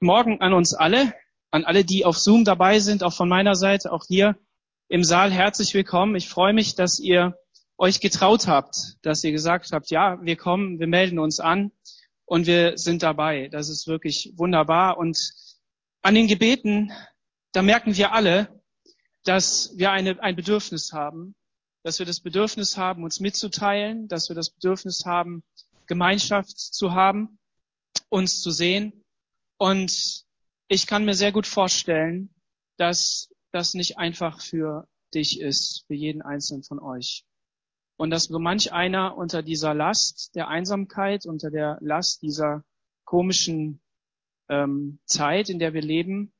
Morgen an uns alle, an alle, die auf Zoom dabei sind, auch von meiner Seite, auch hier im Saal herzlich willkommen. Ich freue mich, dass ihr euch getraut habt, dass ihr gesagt habt, ja, wir kommen, wir melden uns an und wir sind dabei. Das ist wirklich wunderbar. Und an den Gebeten, da merken wir alle, dass wir eine, ein Bedürfnis haben, dass wir das Bedürfnis haben, uns mitzuteilen, dass wir das Bedürfnis haben, Gemeinschaft zu haben, uns zu sehen. Und ich kann mir sehr gut vorstellen, dass das nicht einfach für dich ist, für jeden einzelnen von euch. Und dass so manch einer unter dieser Last der Einsamkeit, unter der Last dieser komischen ähm, Zeit, in der wir leben,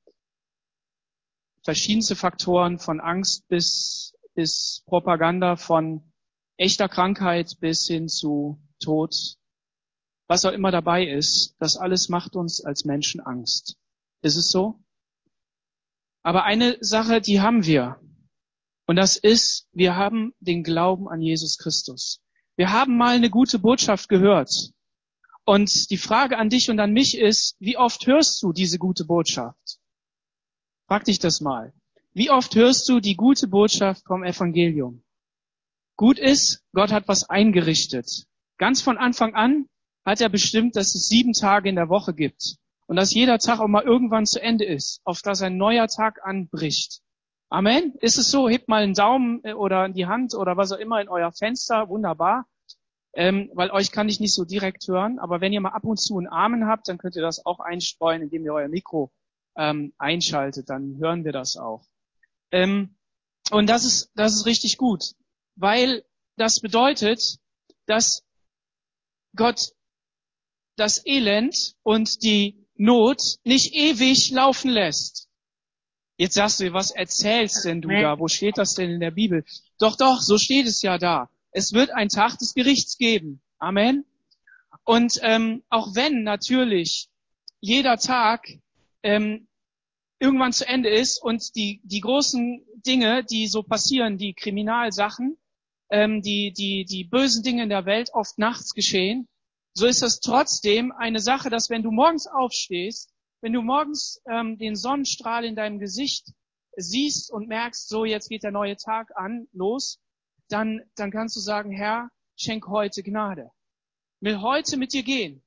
verschiedenste Faktoren von Angst bis, bis Propaganda, von echter Krankheit bis hin zu Tod, was auch immer dabei ist, das alles macht uns als Menschen Angst. Ist es so? Aber eine Sache, die haben wir. Und das ist, wir haben den Glauben an Jesus Christus. Wir haben mal eine gute Botschaft gehört. Und die Frage an dich und an mich ist, wie oft hörst du diese gute Botschaft? Frag dich das mal. Wie oft hörst du die gute Botschaft vom Evangelium? Gut ist, Gott hat was eingerichtet. Ganz von Anfang an hat er bestimmt, dass es sieben Tage in der Woche gibt und dass jeder Tag auch mal irgendwann zu Ende ist, auf dass ein neuer Tag anbricht. Amen. Ist es so? Hebt mal einen Daumen äh, oder die Hand oder was auch immer in euer Fenster. Wunderbar. Ähm, weil euch kann ich nicht so direkt hören. Aber wenn ihr mal ab und zu einen Amen habt, dann könnt ihr das auch einstreuen, indem ihr euer Mikro ähm, einschaltet. Dann hören wir das auch. Ähm, und das ist, das ist richtig gut. Weil das bedeutet, dass Gott das Elend und die Not nicht ewig laufen lässt. Jetzt sagst du, was erzählst denn du da? Wo steht das denn in der Bibel? Doch, doch, so steht es ja da. Es wird ein Tag des Gerichts geben. Amen. Und ähm, auch wenn natürlich jeder Tag ähm, irgendwann zu Ende ist und die, die großen Dinge, die so passieren, die Kriminalsachen, ähm, die, die, die bösen Dinge in der Welt oft nachts geschehen, so ist es trotzdem eine Sache, dass wenn du morgens aufstehst, wenn du morgens ähm, den Sonnenstrahl in deinem Gesicht siehst und merkst, so jetzt geht der neue Tag an, los, dann, dann kannst du sagen, Herr, schenk heute Gnade. Will heute mit dir gehen.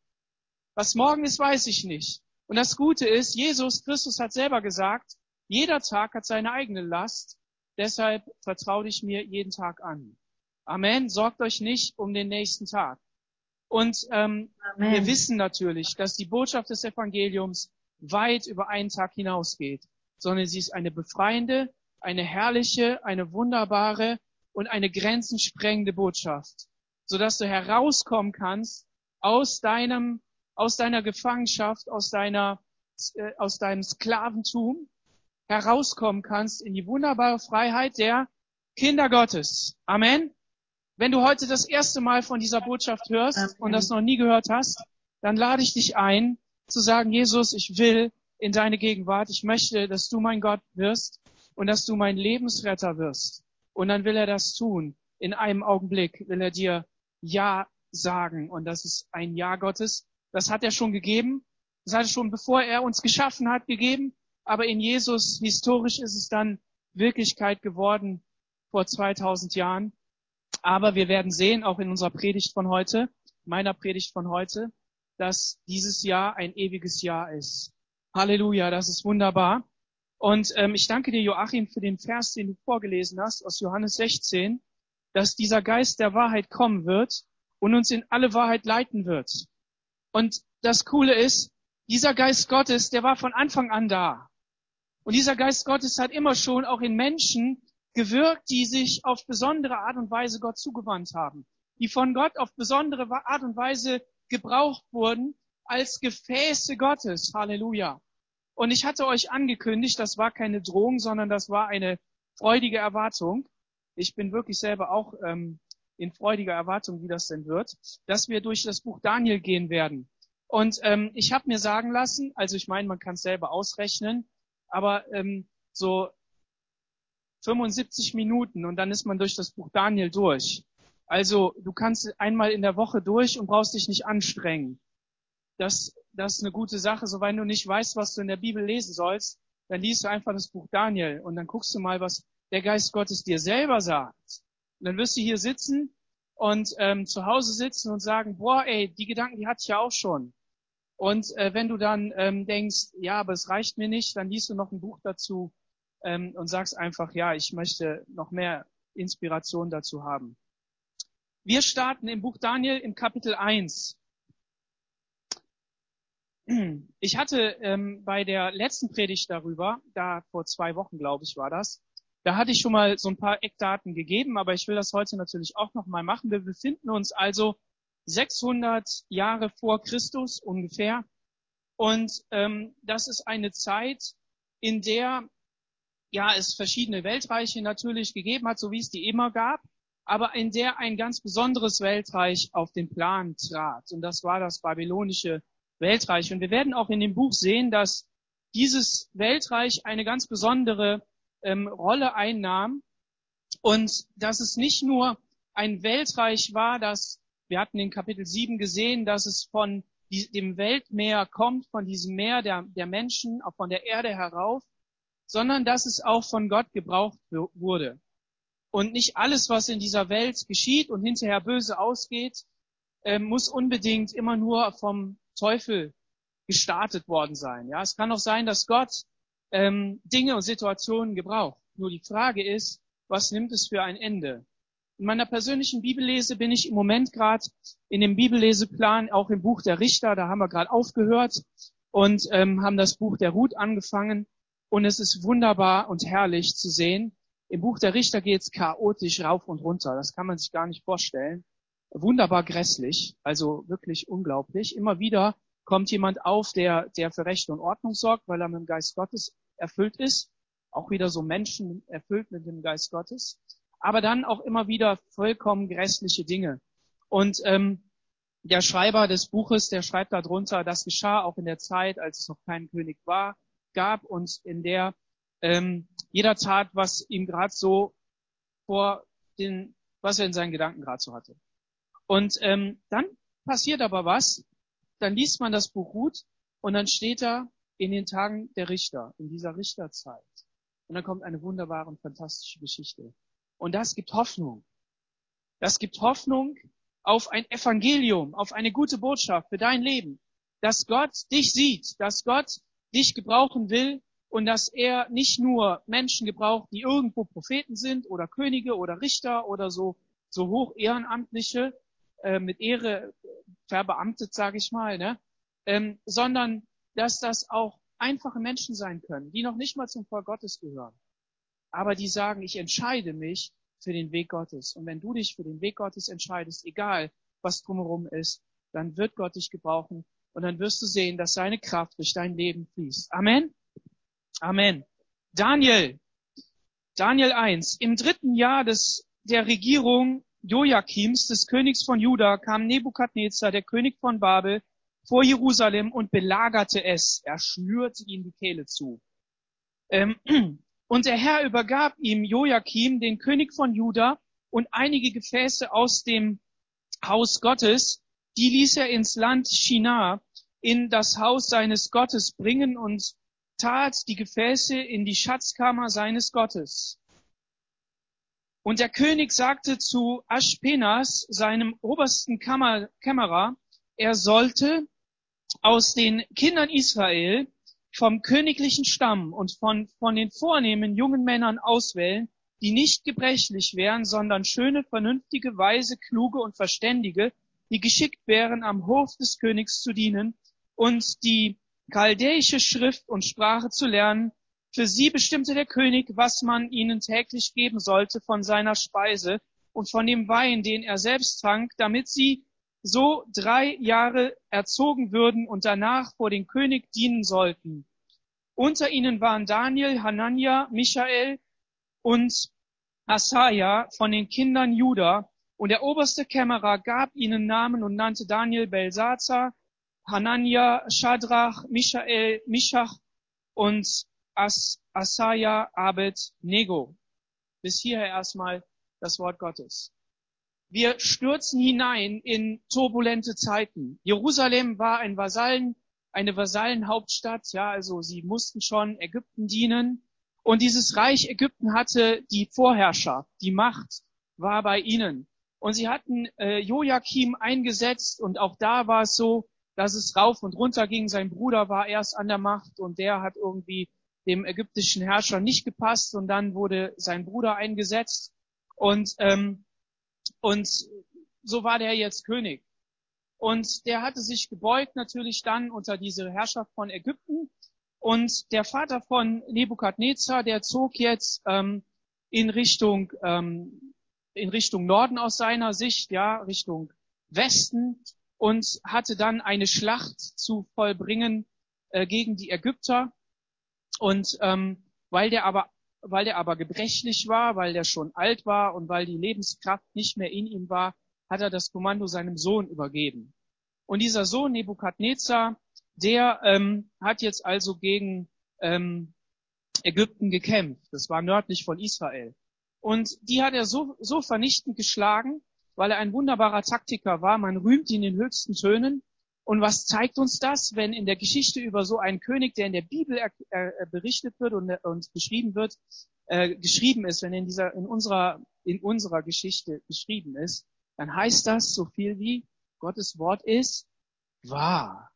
Was morgen ist, weiß ich nicht. Und das Gute ist, Jesus Christus hat selber gesagt, jeder Tag hat seine eigene Last, deshalb vertraue dich mir jeden Tag an. Amen. Sorgt euch nicht um den nächsten Tag. Und ähm, wir wissen natürlich, dass die Botschaft des Evangeliums weit über einen Tag hinausgeht, sondern sie ist eine befreiende, eine herrliche, eine wunderbare und eine grenzensprengende Botschaft, sodass du herauskommen kannst aus deinem, aus deiner Gefangenschaft, aus deiner, äh, aus deinem Sklaventum, herauskommen kannst in die wunderbare Freiheit der Kinder Gottes. Amen. Wenn du heute das erste Mal von dieser Botschaft hörst und das noch nie gehört hast, dann lade ich dich ein, zu sagen, Jesus, ich will in deine Gegenwart. Ich möchte, dass du mein Gott wirst und dass du mein Lebensretter wirst. Und dann will er das tun. In einem Augenblick will er dir Ja sagen. Und das ist ein Ja Gottes. Das hat er schon gegeben. Das hat er schon, bevor er uns geschaffen hat, gegeben. Aber in Jesus, historisch ist es dann Wirklichkeit geworden vor 2000 Jahren. Aber wir werden sehen, auch in unserer Predigt von heute, meiner Predigt von heute, dass dieses Jahr ein ewiges Jahr ist. Halleluja, das ist wunderbar. Und ähm, ich danke dir, Joachim, für den Vers, den du vorgelesen hast aus Johannes 16, dass dieser Geist der Wahrheit kommen wird und uns in alle Wahrheit leiten wird. Und das Coole ist, dieser Geist Gottes, der war von Anfang an da. Und dieser Geist Gottes hat immer schon auch in Menschen gewirkt, die sich auf besondere Art und Weise Gott zugewandt haben, die von Gott auf besondere Art und Weise gebraucht wurden als Gefäße Gottes. Halleluja. Und ich hatte euch angekündigt, das war keine Drohung, sondern das war eine freudige Erwartung. Ich bin wirklich selber auch ähm, in freudiger Erwartung, wie das denn wird, dass wir durch das Buch Daniel gehen werden. Und ähm, ich habe mir sagen lassen, also ich meine, man kann es selber ausrechnen, aber ähm, so 75 Minuten und dann ist man durch das Buch Daniel durch. Also du kannst einmal in der Woche durch und brauchst dich nicht anstrengen. Das, das ist eine gute Sache. So, wenn du nicht weißt, was du in der Bibel lesen sollst, dann liest du einfach das Buch Daniel und dann guckst du mal, was der Geist Gottes dir selber sagt. Und dann wirst du hier sitzen und ähm, zu Hause sitzen und sagen, boah, ey, die Gedanken, die hatte ich ja auch schon. Und äh, wenn du dann ähm, denkst, ja, aber es reicht mir nicht, dann liest du noch ein Buch dazu ähm, und sagst einfach, ja, ich möchte noch mehr Inspiration dazu haben. Wir starten im Buch Daniel im Kapitel 1. Ich hatte ähm, bei der letzten Predigt darüber, da vor zwei Wochen, glaube ich, war das, da hatte ich schon mal so ein paar Eckdaten gegeben, aber ich will das heute natürlich auch noch mal machen. Wir befinden uns also 600 Jahre vor Christus ungefähr. Und ähm, das ist eine Zeit, in der ja es verschiedene Weltreiche natürlich gegeben hat, so wie es die immer gab, aber in der ein ganz besonderes Weltreich auf den Plan trat. Und das war das babylonische Weltreich. Und wir werden auch in dem Buch sehen, dass dieses Weltreich eine ganz besondere ähm, Rolle einnahm und dass es nicht nur ein Weltreich war, das wir hatten in Kapitel 7 gesehen, dass es von dem Weltmeer kommt, von diesem Meer der, der Menschen, auch von der Erde herauf, sondern dass es auch von Gott gebraucht wurde. Und nicht alles, was in dieser Welt geschieht und hinterher böse ausgeht, äh, muss unbedingt immer nur vom Teufel gestartet worden sein. Ja, es kann auch sein, dass Gott ähm, Dinge und Situationen gebraucht. Nur die Frage ist, was nimmt es für ein Ende? In meiner persönlichen Bibellese bin ich im Moment gerade in dem Bibelleseplan auch im Buch der Richter, da haben wir gerade aufgehört und ähm, haben das Buch der Ruth angefangen. Und es ist wunderbar und herrlich zu sehen. Im Buch der Richter geht es chaotisch rauf und runter. Das kann man sich gar nicht vorstellen. Wunderbar grässlich, also wirklich unglaublich. Immer wieder kommt jemand auf, der, der für Recht und Ordnung sorgt, weil er mit dem Geist Gottes erfüllt ist. Auch wieder so Menschen erfüllt mit dem Geist Gottes aber dann auch immer wieder vollkommen grässliche Dinge. Und ähm, der Schreiber des Buches, der schreibt darunter, das geschah auch in der Zeit, als es noch kein König war, gab und in der ähm, jeder tat, was ihm gerade so vor den, was er in seinen Gedanken gerade so hatte. Und ähm, dann passiert aber was, dann liest man das Buch Ruth und dann steht da in den Tagen der Richter, in dieser Richterzeit. Und dann kommt eine wunderbare und fantastische Geschichte. Und das gibt Hoffnung. Das gibt Hoffnung auf ein Evangelium, auf eine gute Botschaft für dein Leben, dass Gott dich sieht, dass Gott dich gebrauchen will und dass er nicht nur Menschen gebraucht, die irgendwo Propheten sind oder Könige oder Richter oder so, so hoch Ehrenamtliche, äh, mit Ehre verbeamtet, sage ich mal, ne? ähm, sondern dass das auch einfache Menschen sein können, die noch nicht mal zum Volk Gottes gehören, aber die sagen, ich entscheide mich für den Weg Gottes. Und wenn du dich für den Weg Gottes entscheidest, egal was drumherum ist, dann wird Gott dich gebrauchen und dann wirst du sehen, dass seine Kraft durch dein Leben fließt. Amen. Amen. Daniel. Daniel 1. Im dritten Jahr des, der Regierung Joachims, des Königs von Juda, kam Nebukadnezar, der König von Babel, vor Jerusalem und belagerte es. Er schnürte ihm die Kehle zu. Ähm, und der Herr übergab ihm Joachim, den König von Juda, und einige Gefäße aus dem Haus Gottes, die ließ er ins Land Shinar, in das Haus seines Gottes bringen und tat die Gefäße in die Schatzkammer seines Gottes. Und der König sagte zu Aschpenas, seinem obersten Kammer, Kämmerer, er sollte aus den Kindern Israel vom königlichen Stamm und von, von den vornehmen jungen Männern auswählen, die nicht gebrechlich wären, sondern schöne, vernünftige, weise, kluge und verständige, die geschickt wären, am Hof des Königs zu dienen und die chaldäische Schrift und Sprache zu lernen. Für sie bestimmte der König, was man ihnen täglich geben sollte von seiner Speise und von dem Wein, den er selbst trank, damit sie so drei Jahre erzogen würden und danach vor den König dienen sollten. Unter ihnen waren Daniel, Hanania, Michael und Asaja von den Kindern Juda. Und der oberste Kämmerer gab ihnen Namen und nannte Daniel Belsazar, Hanania, Shadrach, Michael, Mishach und As Asaja, Abed, Nego. Bis hierher erstmal das Wort Gottes. Wir stürzen hinein in turbulente Zeiten. Jerusalem war ein Vasallen eine Vasallenhauptstadt, ja, also sie mussten schon Ägypten dienen. Und dieses Reich Ägypten hatte die Vorherrschaft, die Macht war bei ihnen. Und sie hatten äh, Joachim eingesetzt und auch da war es so, dass es rauf und runter ging. Sein Bruder war erst an der Macht und der hat irgendwie dem ägyptischen Herrscher nicht gepasst und dann wurde sein Bruder eingesetzt und ähm, und so war der jetzt König. Und der hatte sich gebeugt natürlich dann unter diese Herrschaft von Ägypten. Und der Vater von Nebukadnezar, der zog jetzt ähm, in Richtung ähm, in Richtung Norden aus seiner Sicht, ja, Richtung Westen und hatte dann eine Schlacht zu vollbringen äh, gegen die Ägypter. Und ähm, weil der aber weil der aber gebrechlich war, weil der schon alt war und weil die Lebenskraft nicht mehr in ihm war, hat er das Kommando seinem Sohn übergeben. Und dieser Sohn Nebukadnezar, der ähm, hat jetzt also gegen ähm, Ägypten gekämpft. Das war nördlich von Israel. Und die hat er so, so vernichtend geschlagen, weil er ein wunderbarer Taktiker war. Man rühmt ihn in höchsten Tönen. Und was zeigt uns das, wenn in der Geschichte über so einen König, der in der Bibel er, äh, berichtet wird und, und beschrieben wird, äh, geschrieben ist, wenn er in dieser, in unserer, in unserer Geschichte geschrieben ist, dann heißt das so viel wie, Gottes Wort ist wahr.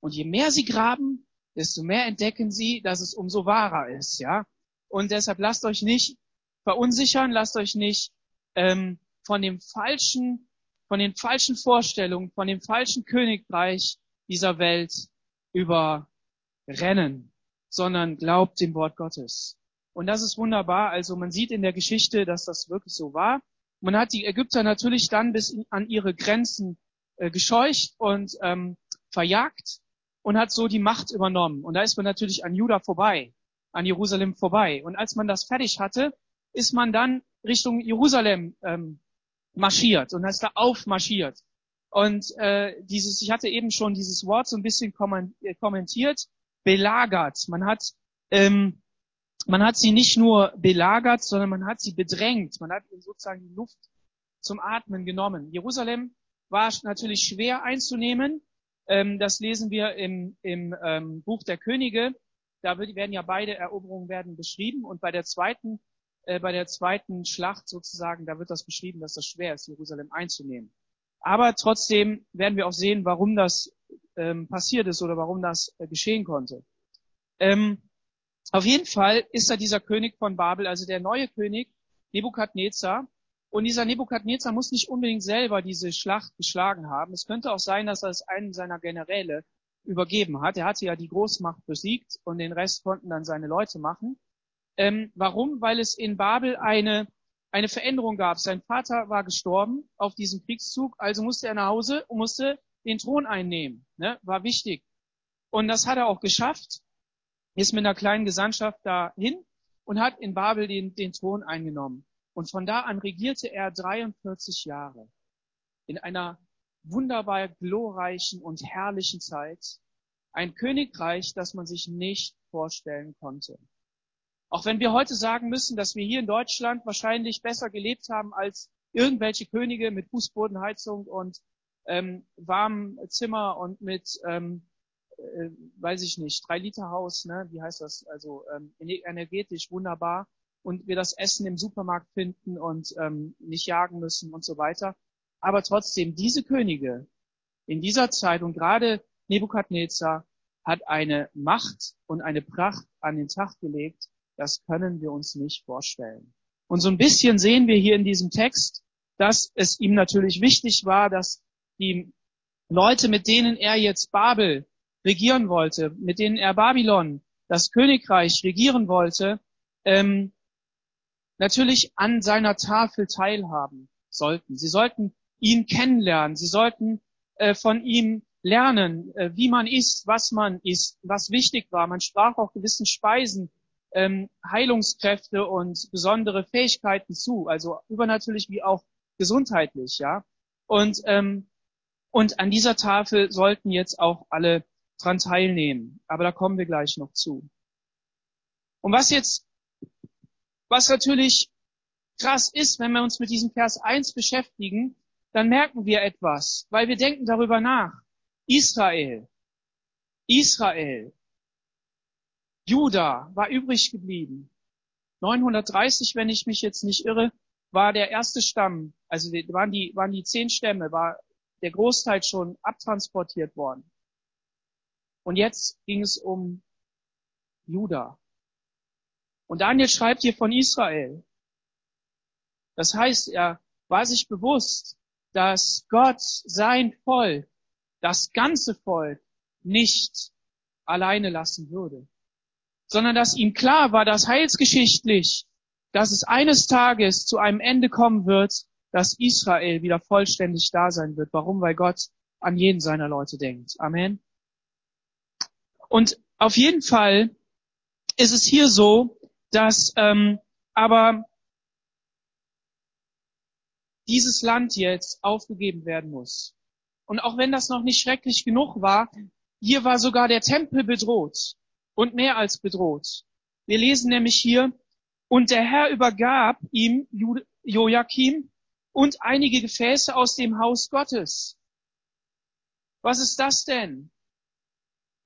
Und je mehr sie graben, desto mehr entdecken sie, dass es umso wahrer ist, ja. Und deshalb lasst euch nicht verunsichern, lasst euch nicht ähm, von dem falschen, von den falschen Vorstellungen, von dem falschen Königreich dieser Welt überrennen, sondern glaubt dem Wort Gottes. Und das ist wunderbar. Also man sieht in der Geschichte, dass das wirklich so war. Man hat die Ägypter natürlich dann bis an ihre Grenzen äh, gescheucht und ähm, verjagt und hat so die Macht übernommen. Und da ist man natürlich an Juda vorbei, an Jerusalem vorbei. Und als man das fertig hatte, ist man dann Richtung Jerusalem ähm, marschiert und ist da aufmarschiert. Und äh, dieses, ich hatte eben schon dieses Wort so ein bisschen äh, kommentiert, belagert. Man hat ähm, man hat sie nicht nur belagert, sondern man hat sie bedrängt. Man hat ihnen sozusagen die Luft zum Atmen genommen. Jerusalem war natürlich schwer einzunehmen. Ähm, das lesen wir im, im ähm, Buch der Könige. Da werden ja beide Eroberungen werden beschrieben. Und bei der zweiten äh, bei der zweiten Schlacht sozusagen, da wird das beschrieben, dass das schwer ist, Jerusalem einzunehmen. Aber trotzdem werden wir auch sehen, warum das ähm, passiert ist oder warum das äh, geschehen konnte. Ähm, auf jeden Fall ist da dieser König von Babel, also der neue König, Nebukadnezar. Und dieser Nebukadnezar muss nicht unbedingt selber diese Schlacht geschlagen haben. Es könnte auch sein, dass er es einem seiner Generäle übergeben hat. Er hatte ja die Großmacht besiegt und den Rest konnten dann seine Leute machen. Ähm, warum? Weil es in Babel eine, eine Veränderung gab. Sein Vater war gestorben auf diesem Kriegszug, also musste er nach Hause und musste den Thron einnehmen. Ne? War wichtig. Und das hat er auch geschafft. Ist mit einer kleinen Gesandtschaft dahin und hat in Babel den, den Thron eingenommen. Und von da an regierte er 43 Jahre in einer wunderbar glorreichen und herrlichen Zeit. Ein Königreich, das man sich nicht vorstellen konnte. Auch wenn wir heute sagen müssen, dass wir hier in Deutschland wahrscheinlich besser gelebt haben als irgendwelche Könige mit Fußbodenheizung und ähm, warmem Zimmer und mit, ähm, äh, weiß ich nicht, drei Liter Haus, ne? wie heißt das? Also ähm, energetisch wunderbar und wir das Essen im Supermarkt finden und ähm, nicht jagen müssen und so weiter. Aber trotzdem, diese Könige in dieser Zeit und gerade Nebukadnezar hat eine Macht und eine Pracht an den Tag gelegt, das können wir uns nicht vorstellen. Und so ein bisschen sehen wir hier in diesem Text, dass es ihm natürlich wichtig war, dass die Leute, mit denen er jetzt Babel regieren wollte, mit denen er Babylon, das Königreich regieren wollte, ähm, natürlich an seiner Tafel teilhaben sollten. Sie sollten ihn kennenlernen. Sie sollten äh, von ihm lernen, äh, wie man isst, was man isst, was wichtig war. Man sprach auch gewissen Speisen ähm, Heilungskräfte und besondere Fähigkeiten zu, also übernatürlich wie auch gesundheitlich, ja. Und ähm, und an dieser Tafel sollten jetzt auch alle dran teilnehmen. Aber da kommen wir gleich noch zu. Und was jetzt, was natürlich krass ist, wenn wir uns mit diesem Vers 1 beschäftigen, dann merken wir etwas, weil wir denken darüber nach. Israel. Israel, Juda war übrig geblieben. 930, wenn ich mich jetzt nicht irre, war der erste Stamm, also waren die, waren die zehn Stämme, war der Großteil schon abtransportiert worden. Und jetzt ging es um Juda. Und Daniel schreibt hier von Israel. Das heißt, er war sich bewusst, dass Gott sein Volk, das ganze Volk, nicht alleine lassen würde, sondern dass ihm klar war, dass heilsgeschichtlich, dass es eines Tages zu einem Ende kommen wird, dass Israel wieder vollständig da sein wird. Warum? Weil Gott an jeden seiner Leute denkt. Amen. Und auf jeden Fall ist es hier so, dass ähm, aber dieses Land jetzt aufgegeben werden muss. Und auch wenn das noch nicht schrecklich genug war, hier war sogar der Tempel bedroht und mehr als bedroht. Wir lesen nämlich hier, und der Herr übergab ihm Joachim und einige Gefäße aus dem Haus Gottes. Was ist das denn?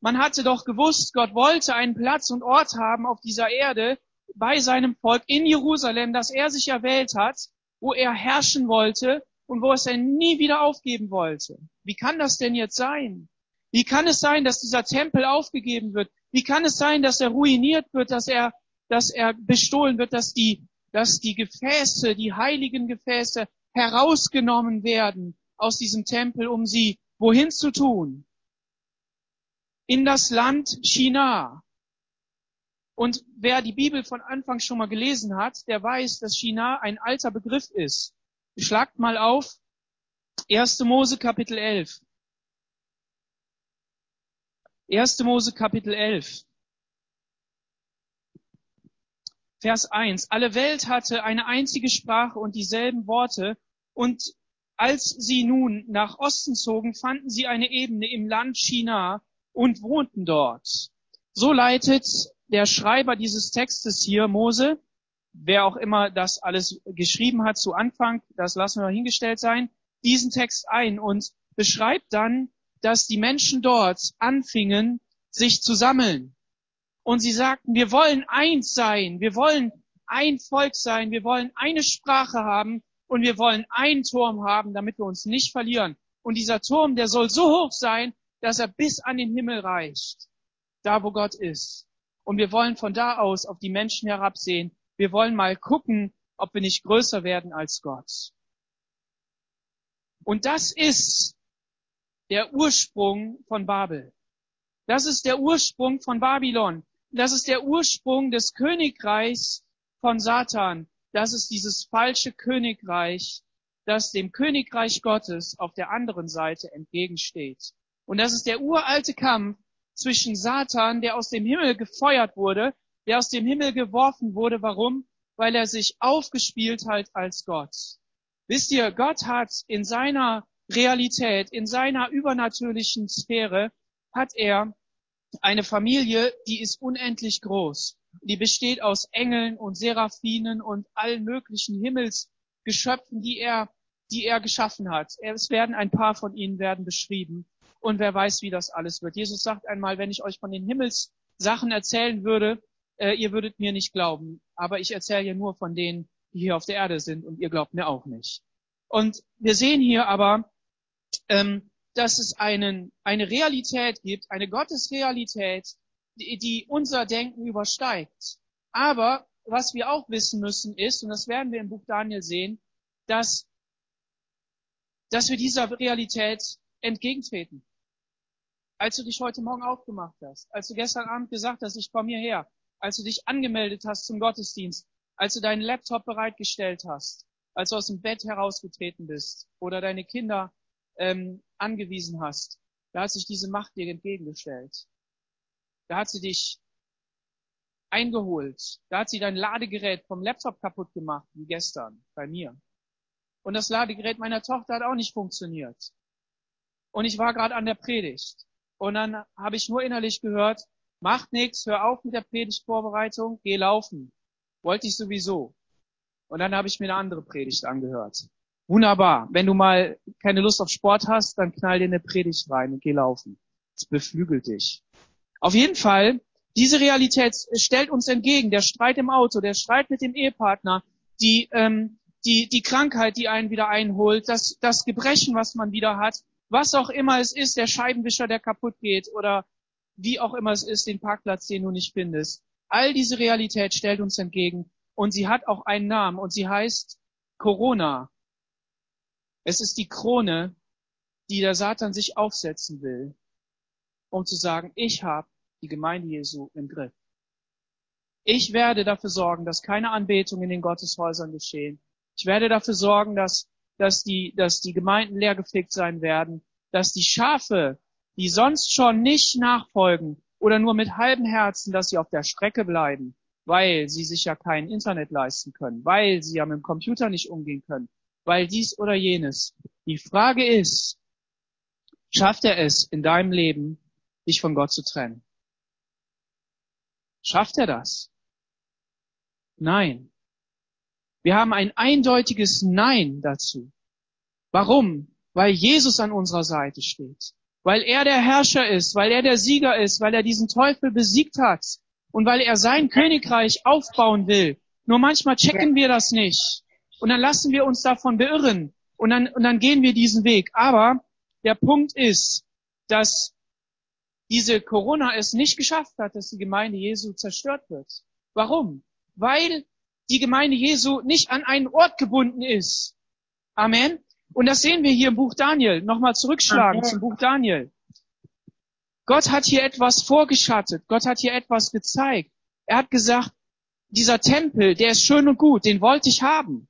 Man hatte doch gewusst, Gott wollte einen Platz und Ort haben auf dieser Erde bei seinem Volk in Jerusalem, das er sich erwählt hat, wo er herrschen wollte und wo es er nie wieder aufgeben wollte. Wie kann das denn jetzt sein? Wie kann es sein, dass dieser Tempel aufgegeben wird? Wie kann es sein, dass er ruiniert wird, dass er, dass er bestohlen wird, dass die, dass die Gefäße, die heiligen Gefäße herausgenommen werden aus diesem Tempel, um sie wohin zu tun? in das Land China. Und wer die Bibel von Anfang schon mal gelesen hat, der weiß, dass China ein alter Begriff ist. Schlagt mal auf 1. Mose Kapitel 11. 1. Mose Kapitel 11. Vers 1. Alle Welt hatte eine einzige Sprache und dieselben Worte. Und als sie nun nach Osten zogen, fanden sie eine Ebene im Land China, und wohnten dort. So leitet der Schreiber dieses Textes hier, Mose, wer auch immer das alles geschrieben hat zu Anfang, das lassen wir hingestellt sein, diesen Text ein und beschreibt dann, dass die Menschen dort anfingen, sich zu sammeln. Und sie sagten, wir wollen eins sein, wir wollen ein Volk sein, wir wollen eine Sprache haben und wir wollen einen Turm haben, damit wir uns nicht verlieren. Und dieser Turm, der soll so hoch sein, dass er bis an den Himmel reicht, da wo Gott ist. Und wir wollen von da aus auf die Menschen herabsehen. Wir wollen mal gucken, ob wir nicht größer werden als Gott. Und das ist der Ursprung von Babel. Das ist der Ursprung von Babylon. Das ist der Ursprung des Königreichs von Satan. Das ist dieses falsche Königreich, das dem Königreich Gottes auf der anderen Seite entgegensteht. Und das ist der uralte Kampf zwischen Satan, der aus dem Himmel gefeuert wurde, der aus dem Himmel geworfen wurde. Warum? Weil er sich aufgespielt hat als Gott. Wisst ihr, Gott hat in seiner Realität, in seiner übernatürlichen Sphäre, hat er eine Familie, die ist unendlich groß. Die besteht aus Engeln und Seraphinen und allen möglichen Himmelsgeschöpfen, die er, die er geschaffen hat. Es werden ein paar von ihnen werden beschrieben. Und wer weiß, wie das alles wird. Jesus sagt einmal, wenn ich euch von den Himmelssachen erzählen würde, äh, ihr würdet mir nicht glauben. Aber ich erzähle ja nur von denen, die hier auf der Erde sind und ihr glaubt mir auch nicht. Und wir sehen hier aber, ähm, dass es einen, eine Realität gibt, eine Gottesrealität, die, die unser Denken übersteigt. Aber was wir auch wissen müssen ist, und das werden wir im Buch Daniel sehen, dass, dass wir dieser Realität entgegentreten als du dich heute Morgen aufgemacht hast, als du gestern Abend gesagt hast, ich komme hierher, als du dich angemeldet hast zum Gottesdienst, als du deinen Laptop bereitgestellt hast, als du aus dem Bett herausgetreten bist oder deine Kinder ähm, angewiesen hast, da hat sich diese Macht dir entgegengestellt. Da hat sie dich eingeholt. Da hat sie dein Ladegerät vom Laptop kaputt gemacht, wie gestern bei mir. Und das Ladegerät meiner Tochter hat auch nicht funktioniert. Und ich war gerade an der Predigt. Und dann habe ich nur innerlich gehört, macht nichts, hör auf mit der Predigtvorbereitung, geh laufen. Wollte ich sowieso. Und dann habe ich mir eine andere Predigt angehört. Wunderbar. Wenn du mal keine Lust auf Sport hast, dann knall dir eine Predigt rein und geh laufen. es beflügelt dich. Auf jeden Fall, diese Realität stellt uns entgegen. Der Streit im Auto, der Streit mit dem Ehepartner, die, ähm, die, die Krankheit, die einen wieder einholt, das, das Gebrechen, was man wieder hat, was auch immer es ist, der Scheibenwischer, der kaputt geht oder wie auch immer es ist, den Parkplatz, den du nicht findest. All diese Realität stellt uns entgegen und sie hat auch einen Namen und sie heißt Corona. Es ist die Krone, die der Satan sich aufsetzen will, um zu sagen, ich habe die Gemeinde Jesu im Griff. Ich werde dafür sorgen, dass keine Anbetung in den Gotteshäusern geschehen. Ich werde dafür sorgen, dass, dass, die, dass die Gemeinden leergefegt sein werden, dass die Schafe, die sonst schon nicht nachfolgen oder nur mit halbem Herzen, dass sie auf der Strecke bleiben, weil sie sich ja kein Internet leisten können, weil sie ja mit dem Computer nicht umgehen können, weil dies oder jenes. Die Frage ist, schafft er es in deinem Leben, dich von Gott zu trennen? Schafft er das? Nein. Wir haben ein eindeutiges Nein dazu. Warum? Weil Jesus an unserer Seite steht. Weil er der Herrscher ist, weil er der Sieger ist, weil er diesen Teufel besiegt hat und weil er sein Königreich aufbauen will. Nur manchmal checken wir das nicht. Und dann lassen wir uns davon beirren. Und dann, und dann gehen wir diesen Weg. Aber der Punkt ist, dass diese Corona es nicht geschafft hat, dass die Gemeinde Jesu zerstört wird. Warum? Weil die Gemeinde Jesu nicht an einen Ort gebunden ist. Amen. Und das sehen wir hier im Buch Daniel. Nochmal zurückschlagen Amen. zum Buch Daniel. Gott hat hier etwas vorgeschattet. Gott hat hier etwas gezeigt. Er hat gesagt, dieser Tempel, der ist schön und gut, den wollte ich haben.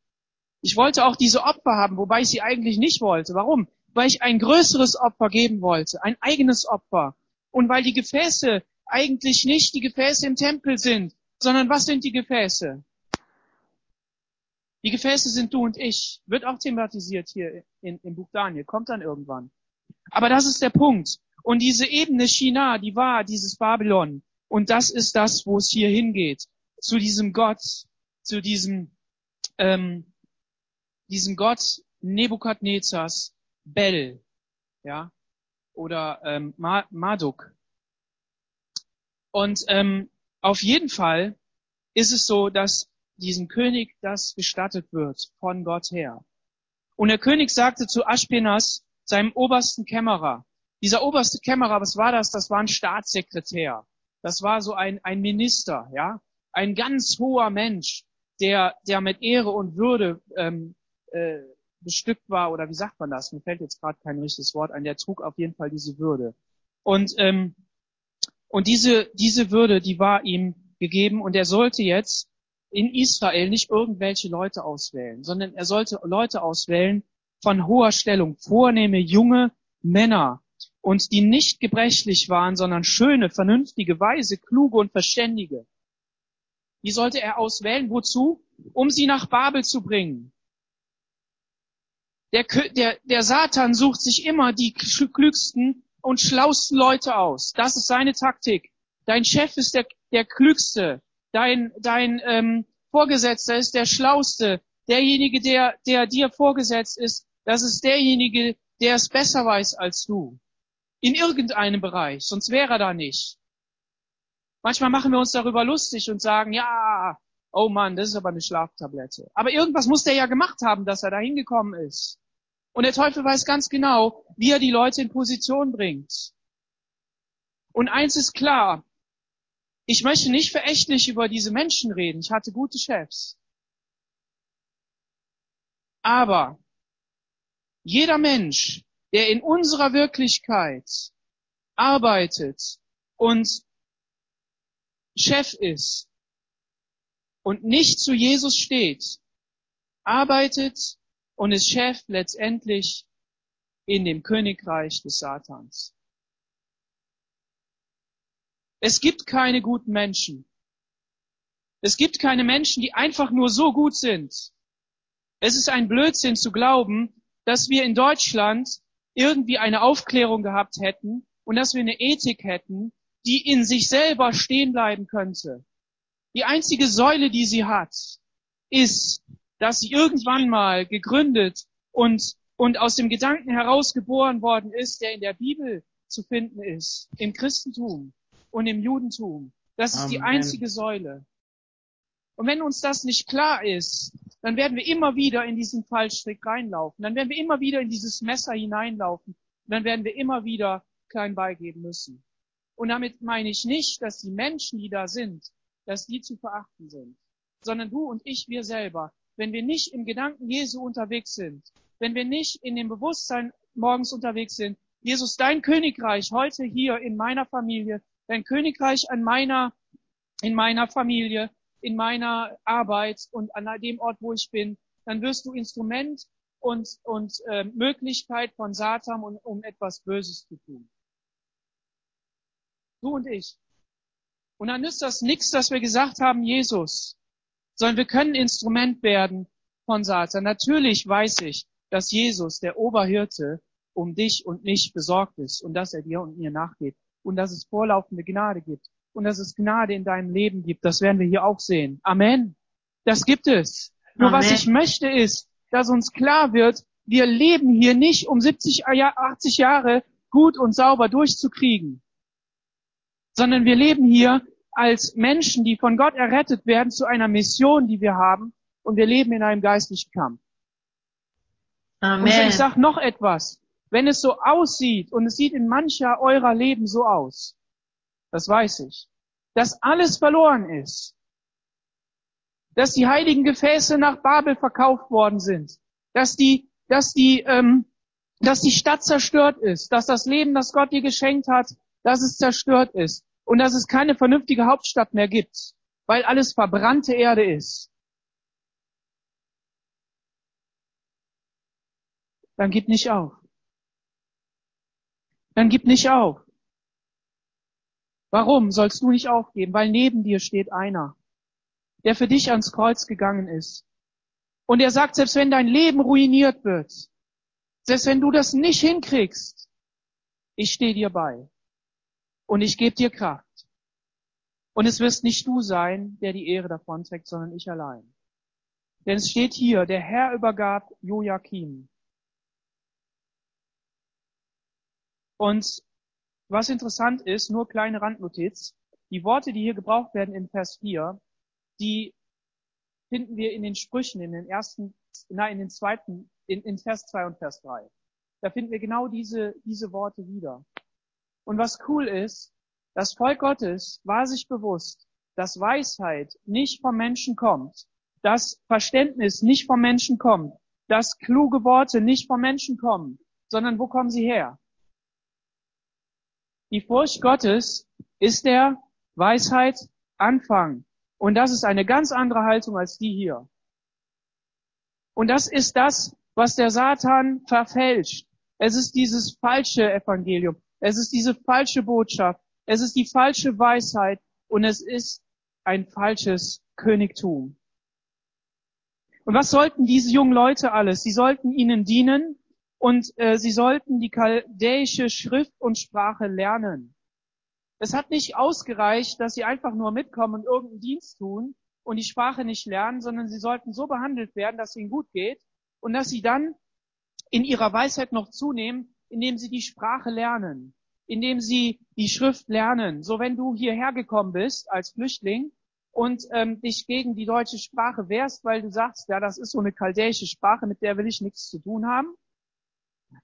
Ich wollte auch diese Opfer haben, wobei ich sie eigentlich nicht wollte. Warum? Weil ich ein größeres Opfer geben wollte, ein eigenes Opfer. Und weil die Gefäße eigentlich nicht die Gefäße im Tempel sind, sondern was sind die Gefäße? Die Gefäße sind du und ich. Wird auch thematisiert hier in, im Buch Daniel. Kommt dann irgendwann. Aber das ist der Punkt. Und diese Ebene China, die war dieses Babylon. Und das ist das, wo es hier hingeht. Zu diesem Gott, zu diesem, ähm, diesem Gott Nebukadnezars Bell. Ja. Oder ähm, Marduk. Und ähm, auf jeden Fall ist es so, dass diesem König das gestattet wird von Gott her. Und der König sagte zu Aschpenas, seinem obersten Kämmerer, dieser oberste Kämmerer, was war das? Das war ein Staatssekretär. Das war so ein, ein Minister, ja, ein ganz hoher Mensch, der, der mit Ehre und Würde ähm, äh, bestückt war, oder wie sagt man das? Mir fällt jetzt gerade kein richtiges Wort ein. Der trug auf jeden Fall diese Würde. Und ähm, und diese diese Würde, die war ihm gegeben, und er sollte jetzt in Israel nicht irgendwelche Leute auswählen, sondern er sollte Leute auswählen von hoher Stellung, vornehme junge Männer und die nicht gebrechlich waren, sondern schöne, vernünftige, weise, kluge und verständige. Die sollte er auswählen. Wozu? Um sie nach Babel zu bringen. Der, der, der Satan sucht sich immer die klügsten und schlausten Leute aus. Das ist seine Taktik. Dein Chef ist der, der klügste, dein, dein ähm, Vorgesetzter ist der Schlauste, derjenige, der, der dir vorgesetzt ist, das ist derjenige, der es besser weiß als du. In irgendeinem Bereich, sonst wäre er da nicht. Manchmal machen wir uns darüber lustig und sagen, ja, oh Mann, das ist aber eine Schlaftablette. Aber irgendwas muss der ja gemacht haben, dass er da hingekommen ist. Und der Teufel weiß ganz genau, wie er die Leute in Position bringt. Und eins ist klar, ich möchte nicht verächtlich über diese Menschen reden. Ich hatte gute Chefs. Aber jeder Mensch, der in unserer Wirklichkeit arbeitet und Chef ist und nicht zu Jesus steht, arbeitet und ist Chef letztendlich in dem Königreich des Satans. Es gibt keine guten Menschen. Es gibt keine Menschen, die einfach nur so gut sind. Es ist ein Blödsinn zu glauben, dass wir in Deutschland irgendwie eine Aufklärung gehabt hätten und dass wir eine Ethik hätten, die in sich selber stehen bleiben könnte. Die einzige Säule, die sie hat, ist, dass sie irgendwann mal gegründet und, und aus dem Gedanken herausgeboren worden ist, der in der Bibel zu finden ist. Im Christentum und im Judentum. Das ist die Amen. einzige Säule. Und wenn uns das nicht klar ist, dann werden wir immer wieder in diesen Fallstrick reinlaufen. Dann werden wir immer wieder in dieses Messer hineinlaufen. Und dann werden wir immer wieder klein beigeben müssen. Und damit meine ich nicht, dass die Menschen, die da sind, dass die zu verachten sind, sondern du und ich, wir selber. Wenn wir nicht im Gedanken Jesu unterwegs sind, wenn wir nicht in dem Bewusstsein morgens unterwegs sind, Jesus, dein Königreich heute hier in meiner Familie, dein Königreich an meiner, in meiner Familie, in meiner Arbeit und an dem Ort, wo ich bin, dann wirst du Instrument und, und äh, Möglichkeit von Satan, um, um etwas Böses zu tun. Du und ich. Und dann ist das nichts, dass wir gesagt haben, Jesus, sondern wir können Instrument werden von Satan. Natürlich weiß ich, dass Jesus, der Oberhirte, um dich und mich besorgt ist und dass er dir und mir nachgeht und dass es vorlaufende Gnade gibt und dass es Gnade in deinem Leben gibt. Das werden wir hier auch sehen. Amen. Das gibt es. Nur Amen. was ich möchte ist, dass uns klar wird, wir leben hier nicht, um 70, 80 Jahre gut und sauber durchzukriegen, sondern wir leben hier als Menschen, die von Gott errettet werden, zu einer Mission, die wir haben, und wir leben in einem geistlichen Kampf. Und Amen. ich sage noch etwas. Wenn es so aussieht, und es sieht in mancher eurer Leben so aus, das weiß ich, dass alles verloren ist, dass die heiligen Gefäße nach Babel verkauft worden sind, dass die, dass die, ähm, dass die Stadt zerstört ist, dass das Leben, das Gott dir geschenkt hat, dass es zerstört ist und dass es keine vernünftige Hauptstadt mehr gibt, weil alles verbrannte Erde ist. Dann gib nicht auf. Dann gib nicht auf. Warum sollst du nicht aufgeben? Weil neben dir steht einer, der für dich ans Kreuz gegangen ist. Und er sagt, selbst wenn dein Leben ruiniert wird, selbst wenn du das nicht hinkriegst, ich stehe dir bei. Und ich gebe dir Kraft. Und es wirst nicht du sein, der die Ehre davon trägt, sondern ich allein. Denn es steht hier, der Herr übergab Joachim. Und was interessant ist, nur kleine Randnotiz, die Worte, die hier gebraucht werden in Vers 4, die finden wir in den Sprüchen, in den ersten, nein, in den zweiten, in, in Vers 2 und Vers 3. Da finden wir genau diese, diese Worte wieder. Und was cool ist, das Volk Gottes war sich bewusst, dass Weisheit nicht vom Menschen kommt, dass Verständnis nicht vom Menschen kommt, dass kluge Worte nicht vom Menschen kommen, sondern wo kommen sie her? Die Furcht Gottes ist der Weisheit Anfang. Und das ist eine ganz andere Haltung als die hier. Und das ist das, was der Satan verfälscht. Es ist dieses falsche Evangelium. Es ist diese falsche Botschaft. Es ist die falsche Weisheit. Und es ist ein falsches Königtum. Und was sollten diese jungen Leute alles? Sie sollten ihnen dienen und äh, sie sollten die chaldäische Schrift und Sprache lernen. Es hat nicht ausgereicht, dass sie einfach nur mitkommen und irgendeinen Dienst tun und die Sprache nicht lernen, sondern sie sollten so behandelt werden, dass es ihnen gut geht und dass sie dann in ihrer Weisheit noch zunehmen, indem sie die Sprache lernen, indem sie die Schrift lernen. So wenn du hierher gekommen bist als Flüchtling und ähm, dich gegen die deutsche Sprache wehrst, weil du sagst, ja, das ist so eine chaldäische Sprache, mit der will ich nichts zu tun haben,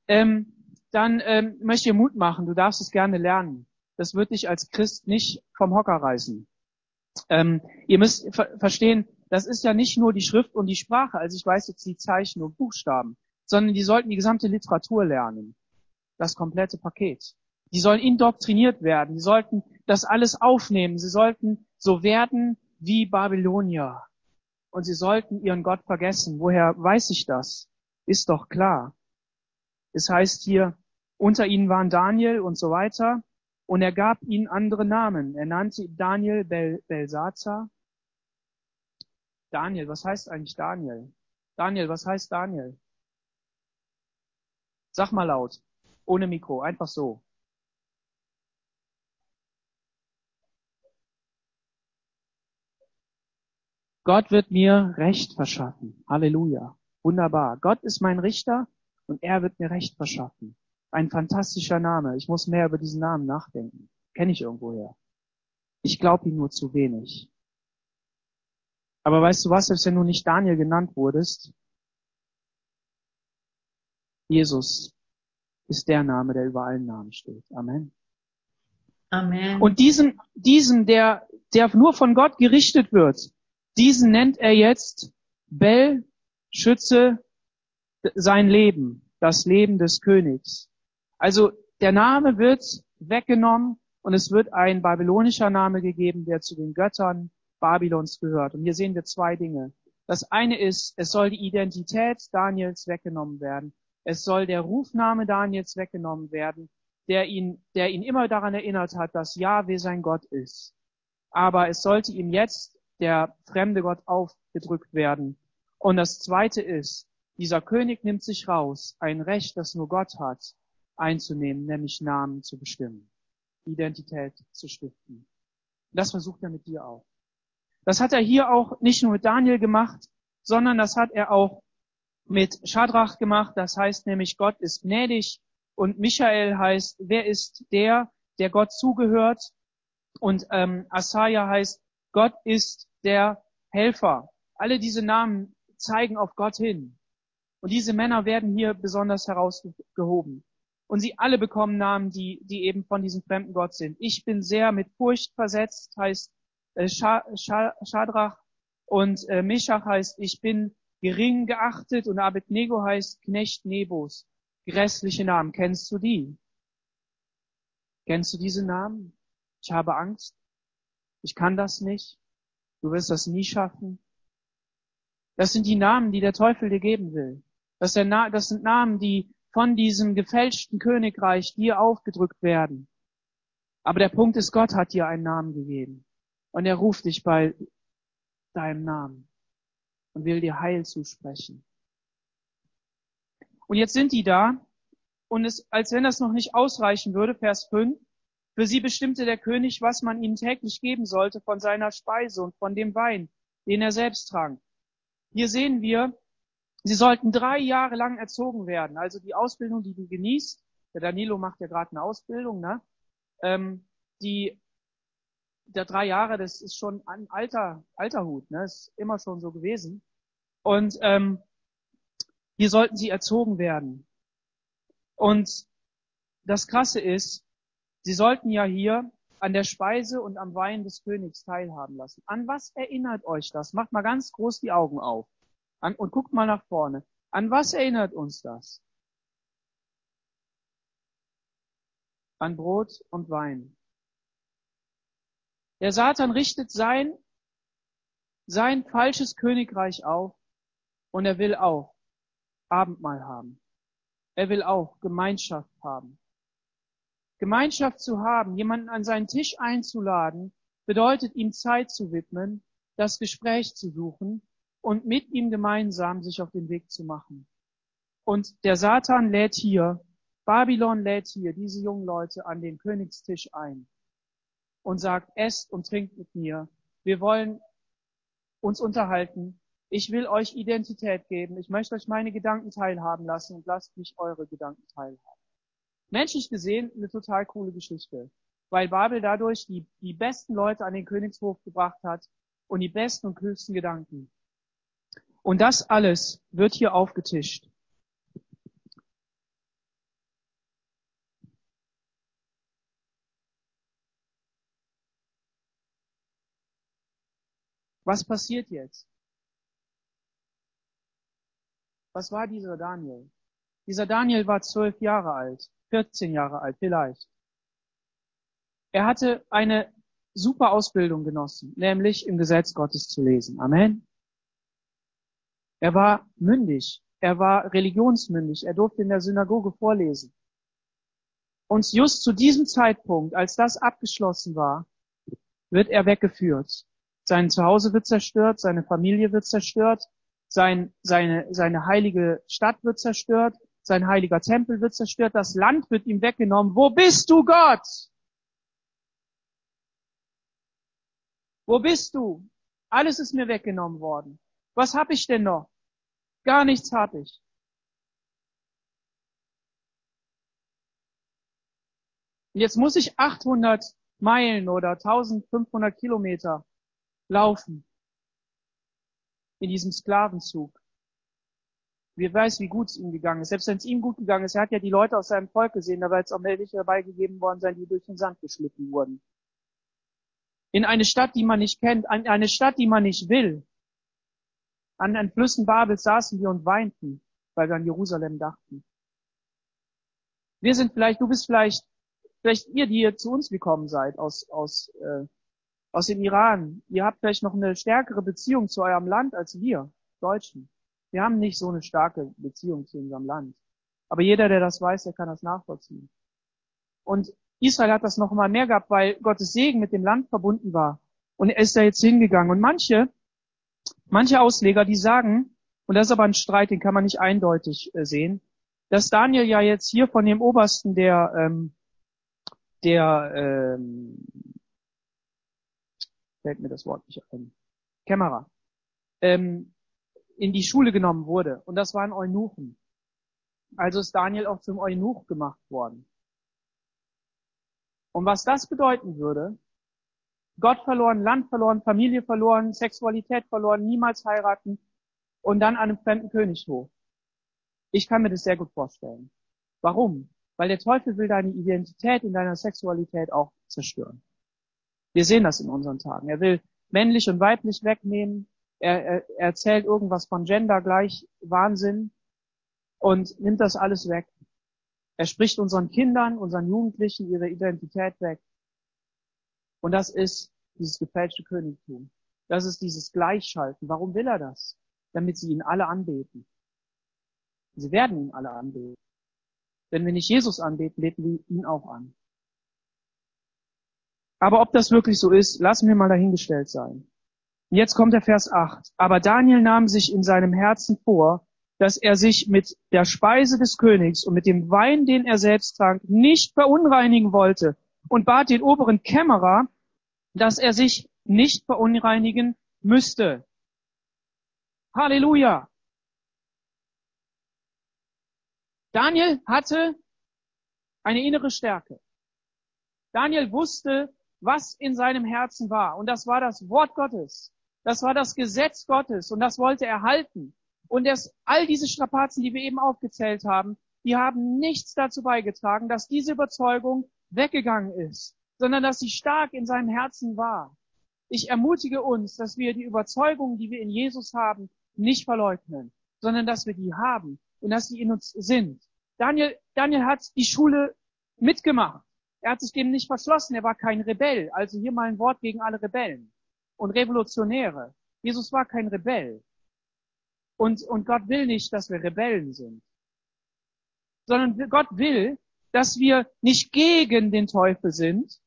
ähm, dann ähm, möchte ich Mut machen, du darfst es gerne lernen. Das wird dich als Christ nicht vom Hocker reißen. Ähm, ihr müsst ver verstehen, das ist ja nicht nur die Schrift und die Sprache, also ich weiß jetzt die Zeichen und Buchstaben, sondern die sollten die gesamte Literatur lernen. Das komplette Paket. Die sollen indoktriniert werden, die sollten das alles aufnehmen, sie sollten so werden wie Babylonier. Und sie sollten ihren Gott vergessen. Woher weiß ich das? Ist doch klar. Es heißt hier, unter ihnen waren Daniel und so weiter. Und er gab ihnen andere Namen. Er nannte Daniel Bel Belsazar. Daniel, was heißt eigentlich Daniel? Daniel, was heißt Daniel? Sag mal laut. Ohne Mikro, einfach so. Gott wird mir Recht verschaffen. Halleluja. Wunderbar. Gott ist mein Richter und er wird mir Recht verschaffen. Ein fantastischer Name. Ich muss mehr über diesen Namen nachdenken. Kenne ich irgendwoher. Ich glaube ihm nur zu wenig. Aber weißt du was, selbst wenn du nicht Daniel genannt wurdest, Jesus ist der Name, der über allen Namen steht. Amen. Amen. Und diesen, diesen, der, der nur von Gott gerichtet wird, diesen nennt er jetzt Bell, Schütze, sein Leben, das Leben des Königs. Also der Name wird weggenommen und es wird ein babylonischer Name gegeben, der zu den Göttern Babylons gehört. Und hier sehen wir zwei Dinge. Das eine ist, es soll die Identität Daniels weggenommen werden. Es soll der Rufname Daniels weggenommen werden, der ihn, der ihn immer daran erinnert hat, dass Yahweh sein Gott ist. Aber es sollte ihm jetzt der fremde Gott aufgedrückt werden. Und das zweite ist, dieser König nimmt sich raus, ein Recht, das nur Gott hat, einzunehmen, nämlich Namen zu bestimmen, Identität zu stiften. Das versucht er mit dir auch. Das hat er hier auch nicht nur mit Daniel gemacht, sondern das hat er auch mit Schadrach gemacht. Das heißt nämlich, Gott ist gnädig und Michael heißt, wer ist der, der Gott zugehört? Und ähm, Asaja heißt, Gott ist der Helfer. Alle diese Namen zeigen auf Gott hin. Und diese Männer werden hier besonders herausgehoben. Und sie alle bekommen Namen, die, die eben von diesem fremden Gott sind. Ich bin sehr mit Furcht versetzt, heißt äh, Schadrach. Und äh, Meshach heißt, ich bin gering geachtet. Und Abednego heißt Knecht Nebos. Grässliche Namen. Kennst du die? Kennst du diese Namen? Ich habe Angst. Ich kann das nicht. Du wirst das nie schaffen. Das sind die Namen, die der Teufel dir geben will. Das, sind Namen, die von diesem gefälschten Königreich dir aufgedrückt werden. Aber der Punkt ist, Gott hat dir einen Namen gegeben. Und er ruft dich bei deinem Namen und will dir Heil zusprechen. Und jetzt sind die da und es, als wenn das noch nicht ausreichen würde, Vers 5, für sie bestimmte der König, was man ihnen täglich geben sollte von seiner Speise und von dem Wein, den er selbst trank. Hier sehen wir, sie sollten drei Jahre lang erzogen werden. Also die Ausbildung, die du genießt, der Danilo macht ja gerade eine Ausbildung, ne? Ähm, die der drei Jahre, das ist schon ein alter, alter Hut, ne? Ist immer schon so gewesen. Und ähm, hier sollten sie erzogen werden. Und das Krasse ist, Sie sollten ja hier an der Speise und am Wein des Königs teilhaben lassen. An was erinnert euch das? Macht mal ganz groß die Augen auf an, und guckt mal nach vorne. An was erinnert uns das? An Brot und Wein. Der Satan richtet sein, sein falsches Königreich auf und er will auch Abendmahl haben. Er will auch Gemeinschaft haben. Gemeinschaft zu haben, jemanden an seinen Tisch einzuladen, bedeutet ihm Zeit zu widmen, das Gespräch zu suchen und mit ihm gemeinsam sich auf den Weg zu machen. Und der Satan lädt hier, Babylon lädt hier diese jungen Leute an den Königstisch ein und sagt, esst und trinkt mit mir. Wir wollen uns unterhalten. Ich will euch Identität geben. Ich möchte euch meine Gedanken teilhaben lassen und lasst mich eure Gedanken teilhaben. Menschlich gesehen eine total coole Geschichte, weil Babel dadurch die, die besten Leute an den Königshof gebracht hat und die besten und höchsten Gedanken. Und das alles wird hier aufgetischt. Was passiert jetzt? Was war dieser Daniel? Dieser Daniel war zwölf Jahre alt. 14 Jahre alt vielleicht. Er hatte eine super Ausbildung genossen, nämlich im Gesetz Gottes zu lesen. Amen. Er war mündig, er war religionsmündig, er durfte in der Synagoge vorlesen. Und just zu diesem Zeitpunkt, als das abgeschlossen war, wird er weggeführt. Sein Zuhause wird zerstört, seine Familie wird zerstört, sein, seine, seine heilige Stadt wird zerstört, sein heiliger Tempel wird zerstört, das Land wird ihm weggenommen. Wo bist du, Gott? Wo bist du? Alles ist mir weggenommen worden. Was hab ich denn noch? Gar nichts hab ich. Jetzt muss ich 800 Meilen oder 1500 Kilometer laufen in diesem Sklavenzug. Wer weiß, wie gut es ihm gegangen ist. Selbst wenn es ihm gut gegangen ist, er hat ja die Leute aus seinem Volk gesehen, da wird es auch welche dabei gegeben worden sein, die durch den Sand geschliffen wurden. In eine Stadt, die man nicht kennt, an eine Stadt, die man nicht will. An den Flüssen Babels saßen wir und weinten, weil wir an Jerusalem dachten. Wir sind vielleicht, du bist vielleicht, vielleicht ihr, die ihr zu uns gekommen seid aus, aus, äh, aus dem Iran. Ihr habt vielleicht noch eine stärkere Beziehung zu eurem Land als wir Deutschen. Wir haben nicht so eine starke Beziehung zu unserem Land. Aber jeder, der das weiß, der kann das nachvollziehen. Und Israel hat das noch mal mehr gehabt, weil Gottes Segen mit dem Land verbunden war. Und er ist da jetzt hingegangen. Und manche, manche Ausleger, die sagen, und das ist aber ein Streit, den kann man nicht eindeutig äh, sehen, dass Daniel ja jetzt hier von dem Obersten der, ähm, der, ähm, fällt mir das Wort nicht ein, Kämmerer, ähm, in die Schule genommen wurde. Und das waren Eunuchen. Also ist Daniel auch zum Eunuch gemacht worden. Und was das bedeuten würde, Gott verloren, Land verloren, Familie verloren, Sexualität verloren, niemals heiraten und dann an einem fremden König hoch. Ich kann mir das sehr gut vorstellen. Warum? Weil der Teufel will deine Identität in deiner Sexualität auch zerstören. Wir sehen das in unseren Tagen. Er will männlich und weiblich wegnehmen, er, er, er erzählt irgendwas von Gender gleich Wahnsinn und nimmt das alles weg. Er spricht unseren Kindern, unseren Jugendlichen ihre Identität weg. Und das ist dieses gefälschte Königtum. Das ist dieses Gleichschalten. Warum will er das? Damit sie ihn alle anbeten. Sie werden ihn alle anbeten. Wenn wir nicht Jesus anbeten, beten wir ihn auch an. Aber ob das wirklich so ist, lassen wir mal dahingestellt sein. Jetzt kommt der Vers 8. Aber Daniel nahm sich in seinem Herzen vor, dass er sich mit der Speise des Königs und mit dem Wein, den er selbst trank, nicht verunreinigen wollte und bat den oberen Kämmerer, dass er sich nicht verunreinigen müsste. Halleluja! Daniel hatte eine innere Stärke. Daniel wusste, was in seinem Herzen war. Und das war das Wort Gottes. Das war das Gesetz Gottes und das wollte er halten. Und das, all diese Strapazen, die wir eben aufgezählt haben, die haben nichts dazu beigetragen, dass diese Überzeugung weggegangen ist, sondern dass sie stark in seinem Herzen war. Ich ermutige uns, dass wir die Überzeugungen, die wir in Jesus haben, nicht verleugnen, sondern dass wir die haben und dass sie in uns sind. Daniel, Daniel hat die Schule mitgemacht. Er hat sich dem nicht verschlossen. Er war kein Rebell. Also hier mal ein Wort gegen alle Rebellen und Revolutionäre. Jesus war kein Rebell. Und, und Gott will nicht, dass wir Rebellen sind. Sondern Gott will, dass wir nicht gegen den Teufel sind,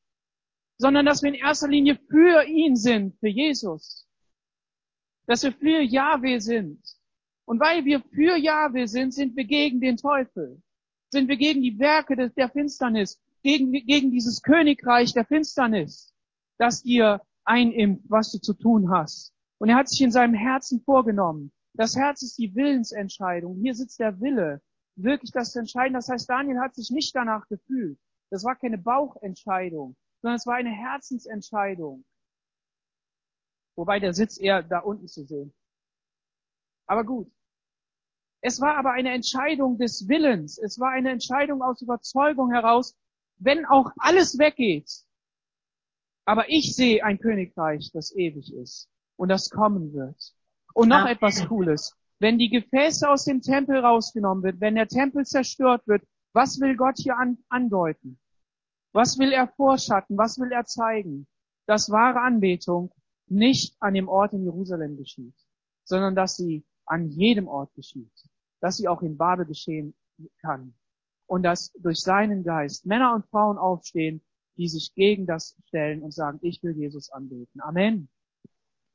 sondern dass wir in erster Linie für ihn sind, für Jesus. Dass wir für Yahweh sind. Und weil wir für Yahweh sind, sind wir gegen den Teufel. Sind wir gegen die Werke der Finsternis, gegen, gegen dieses Königreich der Finsternis, das dir einimpft, was du zu tun hast. Und er hat sich in seinem Herzen vorgenommen. Das Herz ist die Willensentscheidung. Hier sitzt der Wille. Wirklich das zu entscheiden. Das heißt, Daniel hat sich nicht danach gefühlt. Das war keine Bauchentscheidung, sondern es war eine Herzensentscheidung. Wobei der Sitz eher da unten zu sehen. Aber gut. Es war aber eine Entscheidung des Willens. Es war eine Entscheidung aus Überzeugung heraus, wenn auch alles weggeht, aber ich sehe ein Königreich, das ewig ist und das kommen wird. Und noch etwas Cooles. Wenn die Gefäße aus dem Tempel rausgenommen wird, wenn der Tempel zerstört wird, was will Gott hier an, andeuten? Was will er vorschatten? Was will er zeigen? Dass wahre Anbetung nicht an dem Ort in Jerusalem geschieht, sondern dass sie an jedem Ort geschieht. Dass sie auch in Babel geschehen kann. Und dass durch seinen Geist Männer und Frauen aufstehen die sich gegen das stellen und sagen, ich will Jesus anbeten. Amen.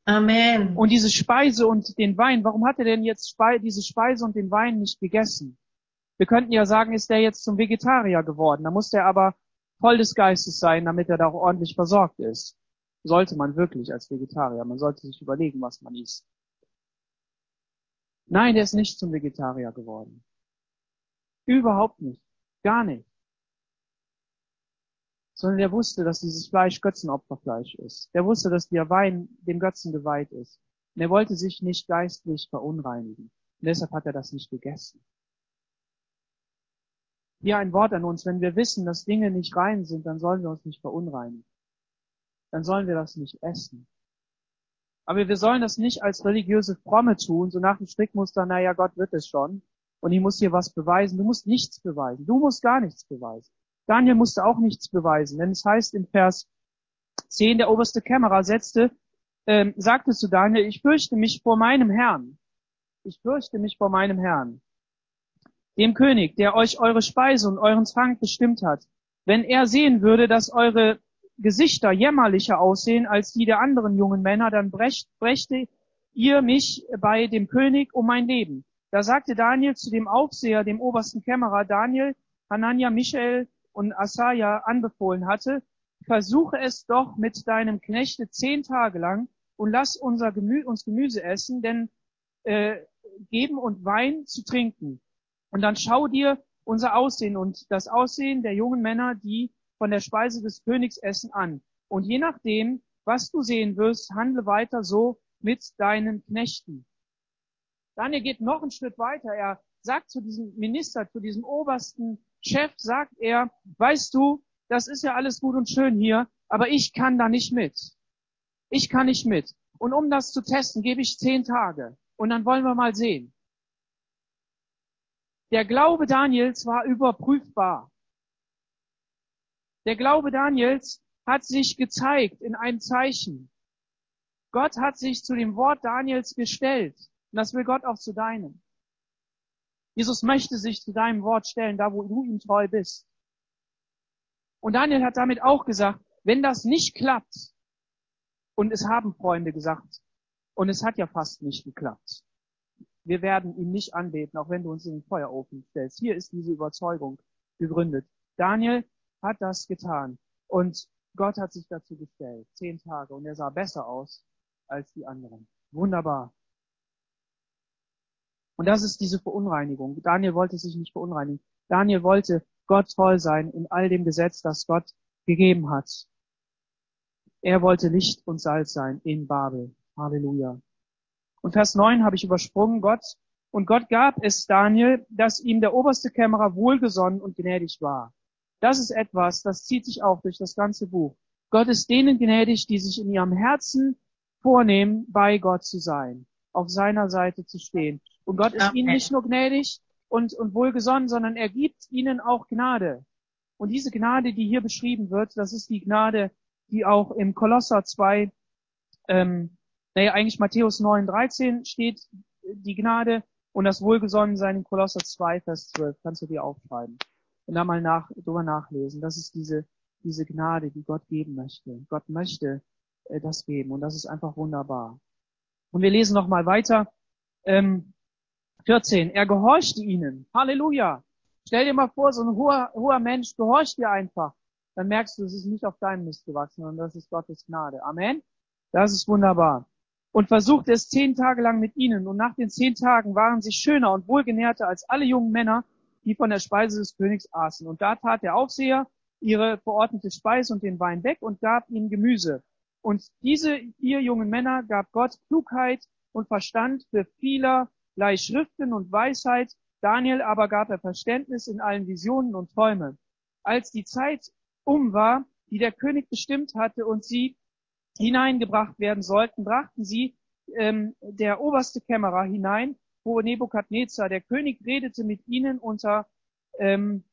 Amen. Und diese Speise und den Wein, warum hat er denn jetzt diese Speise und den Wein nicht gegessen? Wir könnten ja sagen, ist er jetzt zum Vegetarier geworden. Da muss er aber voll des Geistes sein, damit er da auch ordentlich versorgt ist. Sollte man wirklich als Vegetarier. Man sollte sich überlegen, was man isst. Nein, der ist nicht zum Vegetarier geworden. Überhaupt nicht. Gar nicht. sondern der wusste, dass dieses Fleisch Götzenopferfleisch ist. Der wusste, dass der Wein dem Götzen geweiht ist. Und er wollte sich nicht geistlich verunreinigen. Und deshalb hat er das nicht gegessen. Hier ein Wort an uns. Wenn wir wissen, dass Dinge nicht rein sind, dann sollen wir uns nicht verunreinigen. Dann sollen wir das nicht essen. Aber wir sollen das nicht als religiöse Fromme tun, so nach dem Strickmuster, naja, Gott wird es schon. Und ich muss hier was beweisen. Du musst nichts beweisen. Du musst gar nichts beweisen. Daniel musste auch nichts beweisen, denn es heißt in Vers 10, der oberste Kämmerer setzte, ähm, sagte zu Daniel, ich fürchte mich vor meinem Herrn. Ich fürchte mich vor meinem Herrn dem König, der euch eure Speise und euren Trank bestimmt hat, wenn er sehen würde, dass eure Gesichter jämmerlicher aussehen als die der anderen jungen Männer, dann brächte ihr mich bei dem König um mein Leben. Da sagte Daniel zu dem Aufseher, dem obersten Kämmerer, Daniel, Hanania, Michael und Asaja anbefohlen hatte, versuche es doch mit deinem Knechte zehn Tage lang und lass unser Gemü uns Gemüse essen, denn äh, geben und Wein zu trinken. Und dann schau dir unser Aussehen und das Aussehen der jungen Männer, die von der Speise des Königs essen, an. Und je nachdem, was du sehen wirst, handle weiter so mit deinen Knechten. Daniel geht noch einen Schritt weiter. Er sagt zu diesem Minister, zu diesem obersten Chef, sagt er, weißt du, das ist ja alles gut und schön hier, aber ich kann da nicht mit. Ich kann nicht mit. Und um das zu testen, gebe ich zehn Tage. Und dann wollen wir mal sehen. Der Glaube Daniels war überprüfbar. Der Glaube Daniels hat sich gezeigt in einem Zeichen. Gott hat sich zu dem Wort Daniels gestellt. Und das will Gott auch zu deinem. Jesus möchte sich zu deinem Wort stellen, da wo du ihm treu bist. Und Daniel hat damit auch gesagt, wenn das nicht klappt, und es haben Freunde gesagt, und es hat ja fast nicht geklappt, wir werden ihn nicht anbeten, auch wenn du uns in den Feuerofen stellst. Hier ist diese Überzeugung gegründet. Daniel hat das getan und Gott hat sich dazu gestellt. Zehn Tage und er sah besser aus als die anderen. Wunderbar. Und das ist diese Verunreinigung. Daniel wollte sich nicht verunreinigen. Daniel wollte Gott treu sein in all dem Gesetz, das Gott gegeben hat. Er wollte Licht und Salz sein in Babel. Halleluja. Und Vers 9 habe ich übersprungen, Gott. Und Gott gab es Daniel, dass ihm der oberste Kämmerer wohlgesonnen und gnädig war. Das ist etwas, das zieht sich auch durch das ganze Buch. Gott ist denen gnädig, die sich in ihrem Herzen vornehmen, bei Gott zu sein, auf seiner Seite zu stehen. Und Gott ist okay. ihnen nicht nur gnädig und, und wohlgesonnen, sondern er gibt ihnen auch Gnade. Und diese Gnade, die hier beschrieben wird, das ist die Gnade, die auch im Kolosser 2 ähm, naja, eigentlich Matthäus 9, 13 steht die Gnade und das Wohlgesonnensein in Kolosser 2, Vers 12. Kannst du dir aufschreiben und da mal nach, drüber nachlesen. Das ist diese, diese Gnade, die Gott geben möchte. Gott möchte äh, das geben und das ist einfach wunderbar. Und wir lesen noch mal weiter. Ähm, 14. Er gehorchte ihnen. Halleluja. Stell dir mal vor, so ein hoher, hoher Mensch gehorcht dir einfach. Dann merkst du, es ist nicht auf deinem Mist gewachsen, sondern das ist Gottes Gnade. Amen. Das ist wunderbar und versuchte es zehn Tage lang mit ihnen. Und nach den zehn Tagen waren sie schöner und wohlgenährter als alle jungen Männer, die von der Speise des Königs aßen. Und da tat der Aufseher ihre verordnete Speise und den Wein weg und gab ihnen Gemüse. Und diese vier jungen Männer gab Gott Klugheit und Verstand für vielerlei Schriften und Weisheit. Daniel aber gab er Verständnis in allen Visionen und Träume. Als die Zeit um war, die der König bestimmt hatte und sie hineingebracht werden sollten, brachten sie ähm, der oberste Kämmerer hinein, wo Nebukadnezar, der König, redete mit ihnen unter ähm,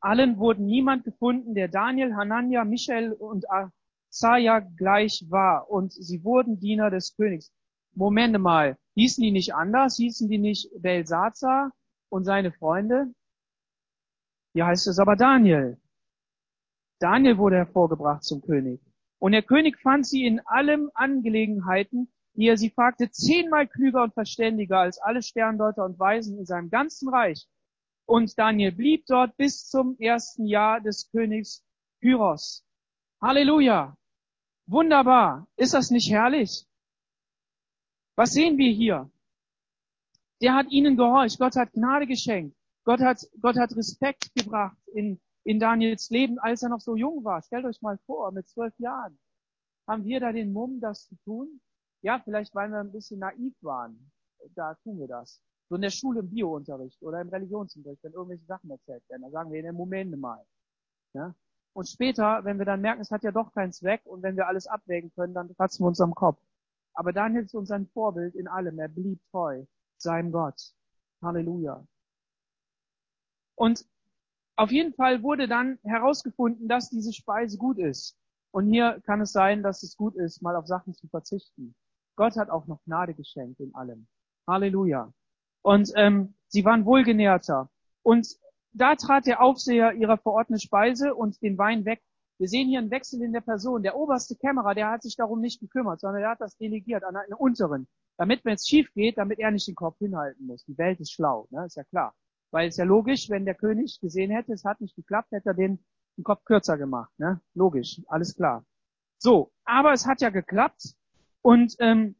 allen wurden niemand gefunden, der Daniel, Hanania, Michael und Asaja gleich war. Und sie wurden Diener des Königs. Momente mal, hießen die nicht anders? Hießen die nicht Belsazar und seine Freunde? Hier heißt es aber Daniel. Daniel wurde hervorgebracht zum König. Und der König fand sie in allen Angelegenheiten, die er sie fragte, zehnmal klüger und verständiger als alle Sterndeuter und Weisen in seinem ganzen Reich. Und Daniel blieb dort bis zum ersten Jahr des Königs Kyros. Halleluja! Wunderbar! Ist das nicht herrlich? Was sehen wir hier? Der hat ihnen gehorcht. Gott hat Gnade geschenkt. Gott hat, Gott hat Respekt gebracht in, in Daniels Leben, als er noch so jung war. Stellt euch mal vor, mit zwölf Jahren. Haben wir da den Mumm, das zu tun? Ja, vielleicht weil wir ein bisschen naiv waren. Da tun wir das. So in der Schule im Biounterricht oder im Religionsunterricht, wenn irgendwelche Sachen erzählt werden, da sagen wir, in der Moment mal. Ja? Und später, wenn wir dann merken, es hat ja doch keinen Zweck und wenn wir alles abwägen können, dann fassen wir uns am Kopf. Aber Daniel ist uns ein Vorbild in allem. Er blieb treu seinem Gott. Halleluja. Und auf jeden Fall wurde dann herausgefunden, dass diese Speise gut ist. Und hier kann es sein, dass es gut ist, mal auf Sachen zu verzichten. Gott hat auch noch Gnade geschenkt in allem. Halleluja. Und ähm, sie waren wohlgenährter. Und da trat der Aufseher ihrer verordneten Speise und den Wein weg. Wir sehen hier einen Wechsel in der Person. Der oberste Kämmerer, der hat sich darum nicht gekümmert, sondern er hat das delegiert an einen unteren. Damit, wenn es schief geht, damit er nicht den Kopf hinhalten muss. Die Welt ist schlau, ne? ist ja klar. Weil es ja logisch, wenn der König gesehen hätte, es hat nicht geklappt, hätte er den, den Kopf kürzer gemacht. Ne? Logisch, alles klar. So, aber es hat ja geklappt. Und ähm,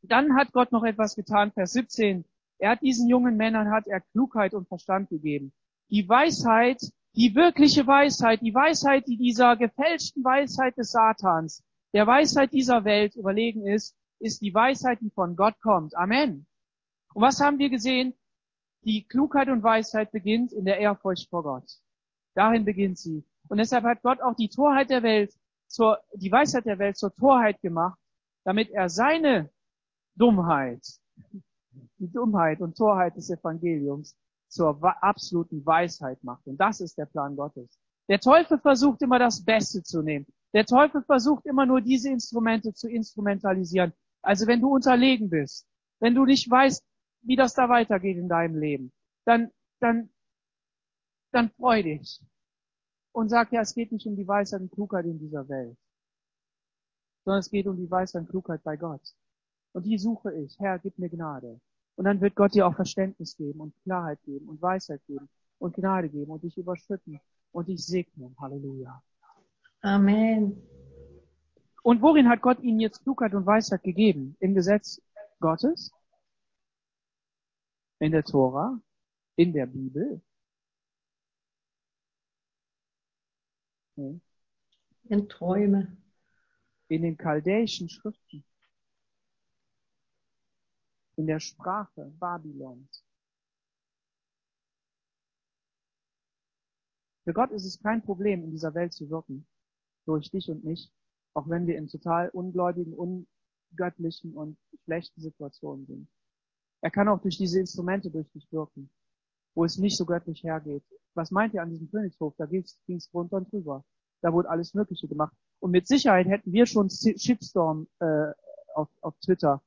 dann hat Gott noch etwas getan, Vers 17. Er hat diesen jungen Männern hat er Klugheit und Verstand gegeben. Die Weisheit, die wirkliche Weisheit, die Weisheit, die dieser gefälschten Weisheit des Satans, der Weisheit dieser Welt überlegen ist, ist die Weisheit, die von Gott kommt. Amen. Und was haben wir gesehen? Die Klugheit und Weisheit beginnt in der Ehrfurcht vor Gott. Darin beginnt sie. Und deshalb hat Gott auch die Torheit der Welt zur, die Weisheit der Welt zur Torheit gemacht, damit er seine Dummheit, die Dummheit und Torheit des Evangeliums zur absoluten Weisheit macht. Und das ist der Plan Gottes. Der Teufel versucht immer das Beste zu nehmen. Der Teufel versucht immer nur diese Instrumente zu instrumentalisieren. Also wenn du unterlegen bist, wenn du nicht weißt, wie das da weitergeht in deinem Leben, dann, dann, dann freu dich und sag ja, es geht nicht um die Weisheit und Klugheit in dieser Welt, sondern es geht um die Weisheit und Klugheit bei Gott. Und die suche ich. Herr, gib mir Gnade. Und dann wird Gott dir auch Verständnis geben und Klarheit geben und Weisheit geben und Gnade geben und dich überschütten und dich segnen. Halleluja. Amen. Und worin hat Gott ihnen jetzt Klugheit und Weisheit gegeben? Im Gesetz Gottes? In der Tora? In der Bibel? Nee. In Träume. In den chaldäischen Schriften? In der Sprache Babylons? Für Gott ist es kein Problem, in dieser Welt zu wirken. Durch dich und mich auch wenn wir in total ungläubigen, ungöttlichen und schlechten Situationen sind. Er kann auch durch diese Instrumente durch dich wirken, wo es nicht so göttlich hergeht. Was meint ihr an diesem Königshof? Da ging es runter und drüber. Da wurde alles Mögliche gemacht. Und mit Sicherheit hätten wir schon Shitstorm äh, auf, auf Twitter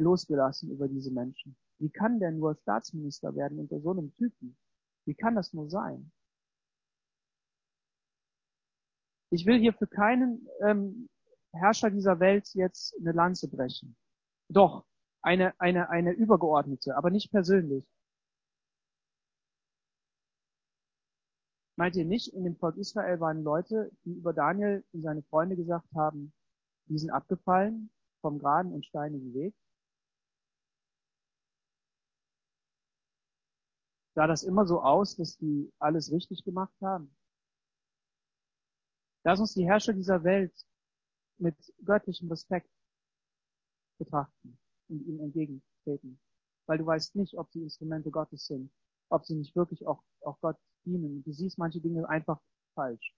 losgelassen über diese Menschen. Wie kann der nur Staatsminister werden unter so einem Typen? Wie kann das nur sein? Ich will hier für keinen ähm, Herrscher dieser Welt jetzt eine Lanze brechen. Doch, eine, eine, eine übergeordnete, aber nicht persönlich. Meint ihr nicht, in dem Volk Israel waren Leute, die über Daniel und seine Freunde gesagt haben, die sind abgefallen vom geraden und steinigen Weg? Sah das immer so aus, dass die alles richtig gemacht haben? Lass uns die Herrscher dieser Welt mit göttlichem Respekt betrachten und ihm entgegentreten. Weil du weißt nicht, ob sie Instrumente Gottes sind, ob sie nicht wirklich auch, auch Gott dienen. Du siehst manche Dinge einfach falsch.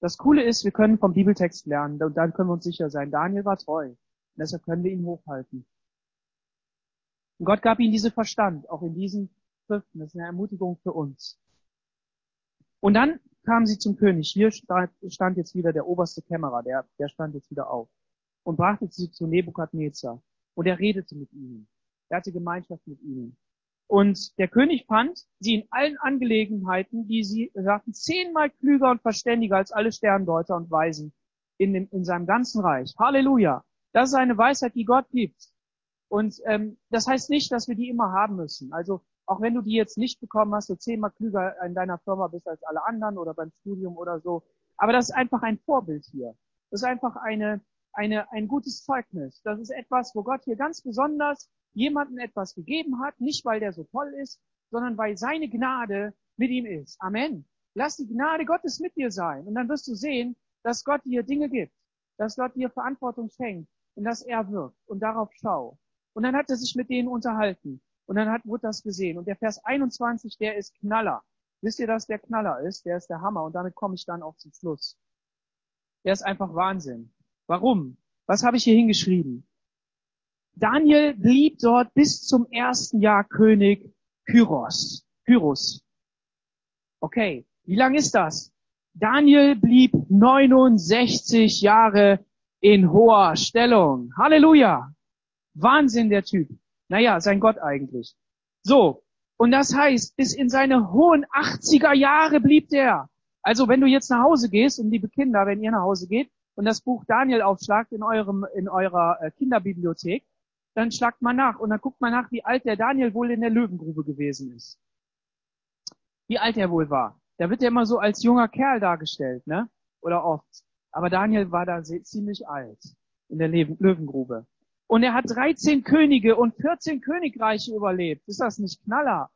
Das Coole ist, wir können vom Bibeltext lernen und dann können wir uns sicher sein, Daniel war treu. Und deshalb können wir ihn hochhalten. Und Gott gab ihm diese Verstand, auch in diesen Schriften. Das ist eine Ermutigung für uns. Und dann kamen sie zum König. Hier stand jetzt wieder der oberste Kämmerer, der, der stand jetzt wieder auf und brachte sie zu Nebukadnezar. Und er redete mit ihnen. Er hatte Gemeinschaft mit ihnen. Und der König fand sie in allen Angelegenheiten, die sie sagten, zehnmal klüger und verständiger als alle Sterndeuter und Weisen in, dem, in seinem ganzen Reich. Halleluja. Das ist eine Weisheit, die Gott gibt. Und ähm, das heißt nicht, dass wir die immer haben müssen. Also auch wenn du die jetzt nicht bekommen hast, du zehnmal klüger in deiner Firma bist als alle anderen oder beim Studium oder so. Aber das ist einfach ein Vorbild hier. Das ist einfach eine, eine, ein gutes Zeugnis. Das ist etwas, wo Gott hier ganz besonders jemanden etwas gegeben hat, nicht weil der so toll ist, sondern weil seine Gnade mit ihm ist. Amen. Lass die Gnade Gottes mit dir sein. Und dann wirst du sehen, dass Gott dir Dinge gibt, dass Gott dir Verantwortung schenkt und dass er wirkt und darauf schau. Und dann hat er sich mit denen unterhalten. Und dann hat, wurde das gesehen. Und der Vers 21, der ist Knaller. Wisst ihr, dass der Knaller ist? Der ist der Hammer. Und damit komme ich dann auch zum Schluss. Der ist einfach Wahnsinn. Warum? Was habe ich hier hingeschrieben? Daniel blieb dort bis zum ersten Jahr König Kyros. Kyros. Okay, wie lang ist das? Daniel blieb 69 Jahre in hoher Stellung. Halleluja. Wahnsinn, der Typ. Naja, sein Gott eigentlich. So. Und das heißt, bis in seine hohen 80er Jahre blieb der. Also wenn du jetzt nach Hause gehst, und liebe Kinder, wenn ihr nach Hause geht und das Buch Daniel aufschlagt in eurem, in eurer äh, Kinderbibliothek, dann schlagt man nach und dann guckt man nach, wie alt der Daniel wohl in der Löwengrube gewesen ist. Wie alt er wohl war. Da wird er immer so als junger Kerl dargestellt, ne? Oder oft. Aber Daniel war da ziemlich alt in der Löwengrube. Und er hat 13 Könige und 14 Königreiche überlebt. Ist das nicht Knaller?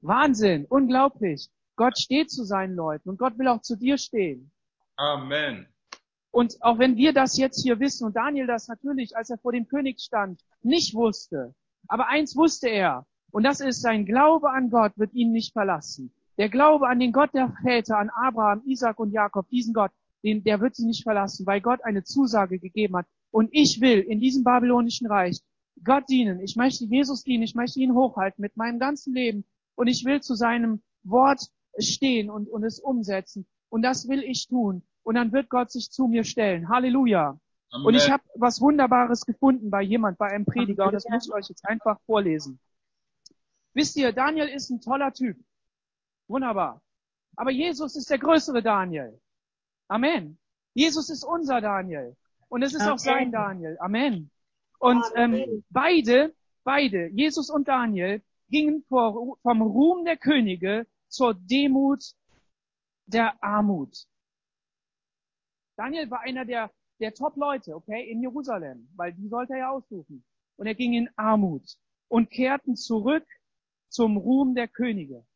Wahnsinn, unglaublich. Gott steht zu seinen Leuten und Gott will auch zu dir stehen. Amen. Und auch wenn wir das jetzt hier wissen und Daniel das natürlich, als er vor dem König stand, nicht wusste, aber eins wusste er, und das ist sein Glaube an Gott wird ihn nicht verlassen. Der Glaube an den Gott der Väter, an Abraham, Isaac und Jakob, diesen Gott, den, der wird sie nicht verlassen, weil Gott eine Zusage gegeben hat. Und ich will in diesem babylonischen Reich Gott dienen. Ich möchte Jesus dienen. Ich möchte ihn hochhalten mit meinem ganzen Leben. Und ich will zu seinem Wort stehen und, und es umsetzen. Und das will ich tun und dann wird Gott sich zu mir stellen. Halleluja. Amen. Und ich habe was Wunderbares gefunden bei jemand, bei einem Prediger, und das muss ich euch jetzt einfach vorlesen. Wisst ihr, Daniel ist ein toller Typ. Wunderbar. Aber Jesus ist der größere Daniel. Amen. Jesus ist unser Daniel. Und es ist Amen. auch sein Daniel. Amen. Und ähm, beide, beide, Jesus und Daniel, gingen vor, vom Ruhm der Könige zur Demut der Armut. Daniel war einer der, der Top-Leute, okay, in Jerusalem, weil die sollte er ja aussuchen. Und er ging in Armut und kehrten zurück zum Ruhm der Könige.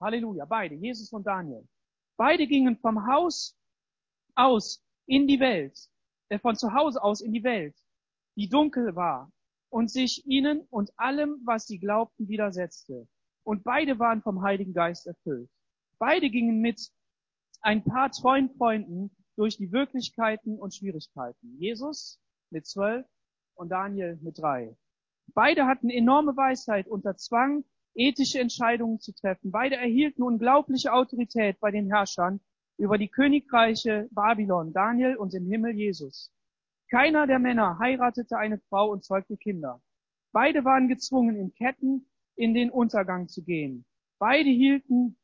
Halleluja, beide, Jesus und Daniel. Beide gingen vom Haus aus in die Welt, von zu Hause aus in die Welt, die dunkel war und sich ihnen und allem, was sie glaubten, widersetzte. Und beide waren vom Heiligen Geist erfüllt. Beide gingen mit ein paar treuen Freunden durch die Wirklichkeiten und Schwierigkeiten. Jesus mit zwölf und Daniel mit drei. Beide hatten enorme Weisheit unter Zwang, ethische Entscheidungen zu treffen. Beide erhielten unglaubliche Autorität bei den Herrschern über die Königreiche Babylon, Daniel und im Himmel Jesus. Keiner der Männer heiratete eine Frau und zeugte Kinder. Beide waren gezwungen, in Ketten in den Untergang zu gehen. Beide hielten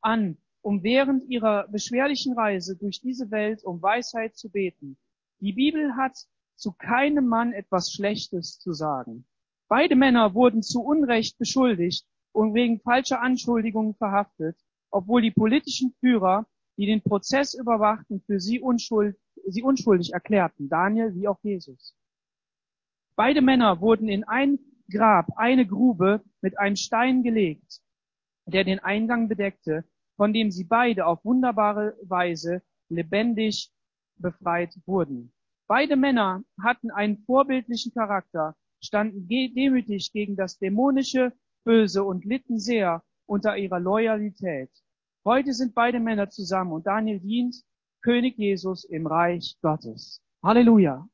an um während ihrer beschwerlichen Reise durch diese Welt um Weisheit zu beten. Die Bibel hat zu keinem Mann etwas Schlechtes zu sagen. Beide Männer wurden zu Unrecht beschuldigt und wegen falscher Anschuldigungen verhaftet, obwohl die politischen Führer, die den Prozess überwachten, für sie, unschuld, sie unschuldig erklärten, Daniel wie auch Jesus. Beide Männer wurden in ein Grab, eine Grube mit einem Stein gelegt, der den Eingang bedeckte, von dem sie beide auf wunderbare Weise lebendig befreit wurden. Beide Männer hatten einen vorbildlichen Charakter, standen demütig gegen das dämonische Böse und litten sehr unter ihrer Loyalität. Heute sind beide Männer zusammen und Daniel dient König Jesus im Reich Gottes. Halleluja.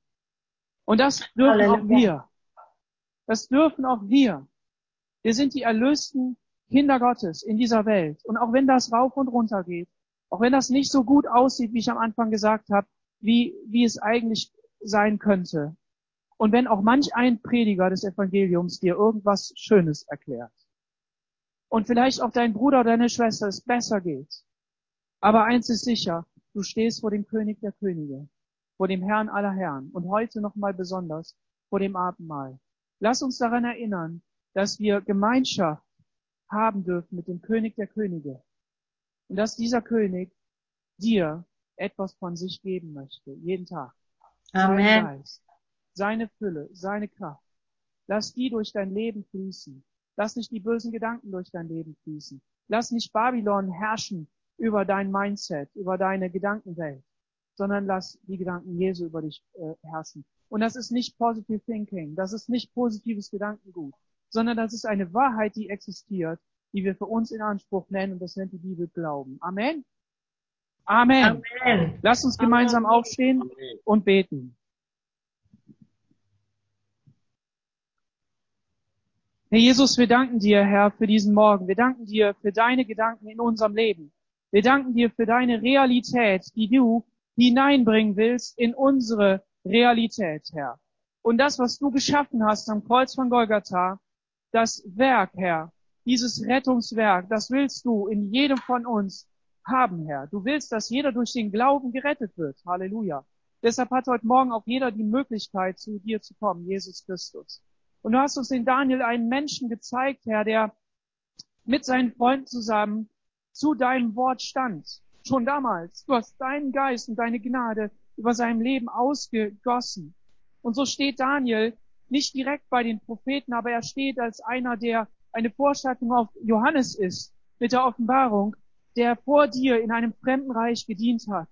Und das dürfen Halleluja. auch wir. Das dürfen auch wir. Wir sind die Erlösten Kinder Gottes in dieser Welt. Und auch wenn das rauf und runter geht, auch wenn das nicht so gut aussieht, wie ich am Anfang gesagt habe, wie, wie es eigentlich sein könnte. Und wenn auch manch ein Prediger des Evangeliums dir irgendwas Schönes erklärt. Und vielleicht auch dein Bruder oder deine Schwester es besser geht. Aber eins ist sicher, du stehst vor dem König der Könige, vor dem Herrn aller Herren und heute nochmal besonders vor dem Abendmahl. Lass uns daran erinnern, dass wir Gemeinschaft haben dürfen mit dem König der Könige. Und dass dieser König dir etwas von sich geben möchte, jeden Tag. Amen. Sein Geist, seine Fülle, seine Kraft. Lass die durch dein Leben fließen. Lass nicht die bösen Gedanken durch dein Leben fließen. Lass nicht Babylon herrschen über dein Mindset, über deine Gedankenwelt, sondern lass die Gedanken Jesu über dich äh, herrschen. Und das ist nicht Positive Thinking, das ist nicht positives Gedankengut, sondern das ist eine Wahrheit, die existiert, die wir für uns in Anspruch nennen und das nennt die Bibel Glauben. Amen. Amen. Amen. Lass uns gemeinsam Amen. aufstehen und beten. Herr Jesus, wir danken dir, Herr, für diesen Morgen. Wir danken dir für deine Gedanken in unserem Leben. Wir danken dir für deine Realität, die du hineinbringen willst in unsere Realität, Herr. Und das, was du geschaffen hast am Kreuz von Golgatha, das Werk, Herr, dieses Rettungswerk, das willst du in jedem von uns haben, Herr. Du willst, dass jeder durch den Glauben gerettet wird. Halleluja. Deshalb hat heute Morgen auch jeder die Möglichkeit, zu dir zu kommen, Jesus Christus. Und du hast uns in Daniel einen Menschen gezeigt, Herr, der mit seinen Freunden zusammen zu deinem Wort stand. Schon damals. Du hast deinen Geist und deine Gnade über seinem Leben ausgegossen. Und so steht Daniel nicht direkt bei den Propheten, aber er steht als einer, der eine Vorstattung auf Johannes ist mit der Offenbarung, der vor dir in einem fremden Reich gedient hat.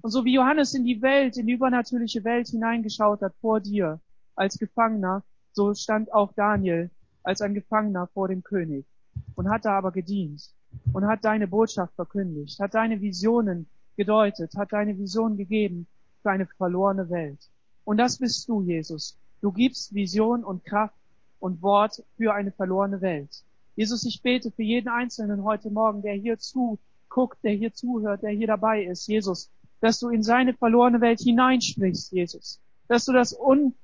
Und so wie Johannes in die Welt, in die übernatürliche Welt hineingeschaut hat vor dir als Gefangener, so stand auch Daniel als ein Gefangener vor dem König und hat da aber gedient und hat deine Botschaft verkündigt, hat deine Visionen gedeutet, hat deine Vision gegeben für eine verlorene Welt. Und das bist du, Jesus. Du gibst Vision und Kraft und Wort für eine verlorene Welt. Jesus, ich bete für jeden Einzelnen heute Morgen, der hier zuguckt, der hier zuhört, der hier dabei ist, Jesus, dass du in seine verlorene Welt hineinsprichst, Jesus. Dass du das Un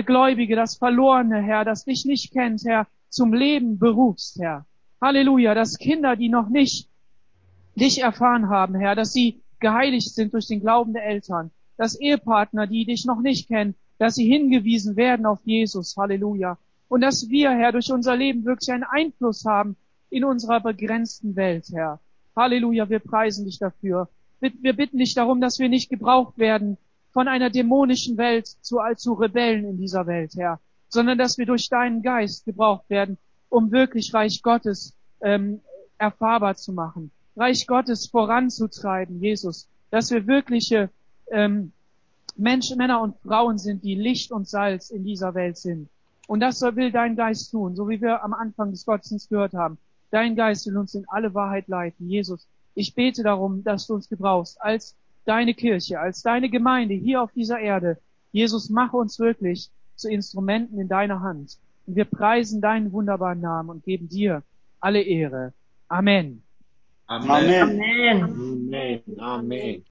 Gläubige, das Verlorene, Herr, das dich nicht kennt, Herr, zum Leben berufst, Herr. Halleluja, dass Kinder, die noch nicht dich erfahren haben, Herr, dass sie geheiligt sind durch den Glauben der Eltern, dass Ehepartner, die dich noch nicht kennen, dass sie hingewiesen werden auf Jesus, Halleluja. Und dass wir, Herr, durch unser Leben wirklich einen Einfluss haben in unserer begrenzten Welt, Herr. Halleluja, wir preisen dich dafür. Wir bitten dich darum, dass wir nicht gebraucht werden von einer dämonischen Welt zu, zu Rebellen in dieser Welt, Herr, sondern dass wir durch deinen Geist gebraucht werden, um wirklich Reich Gottes ähm, erfahrbar zu machen, Reich Gottes voranzutreiben, Jesus, dass wir wirkliche ähm, Menschen, Männer und Frauen sind, die Licht und Salz in dieser Welt sind. Und das will dein Geist tun, so wie wir am Anfang des Gottesdienstes gehört haben. Dein Geist will uns in alle Wahrheit leiten. Jesus, ich bete darum, dass du uns gebrauchst als deine Kirche, als deine Gemeinde hier auf dieser Erde. Jesus, mach uns wirklich zu Instrumenten in deiner Hand. Und wir preisen deinen wunderbaren Namen und geben dir alle Ehre. Amen. Amen. Amen. Amen. Amen.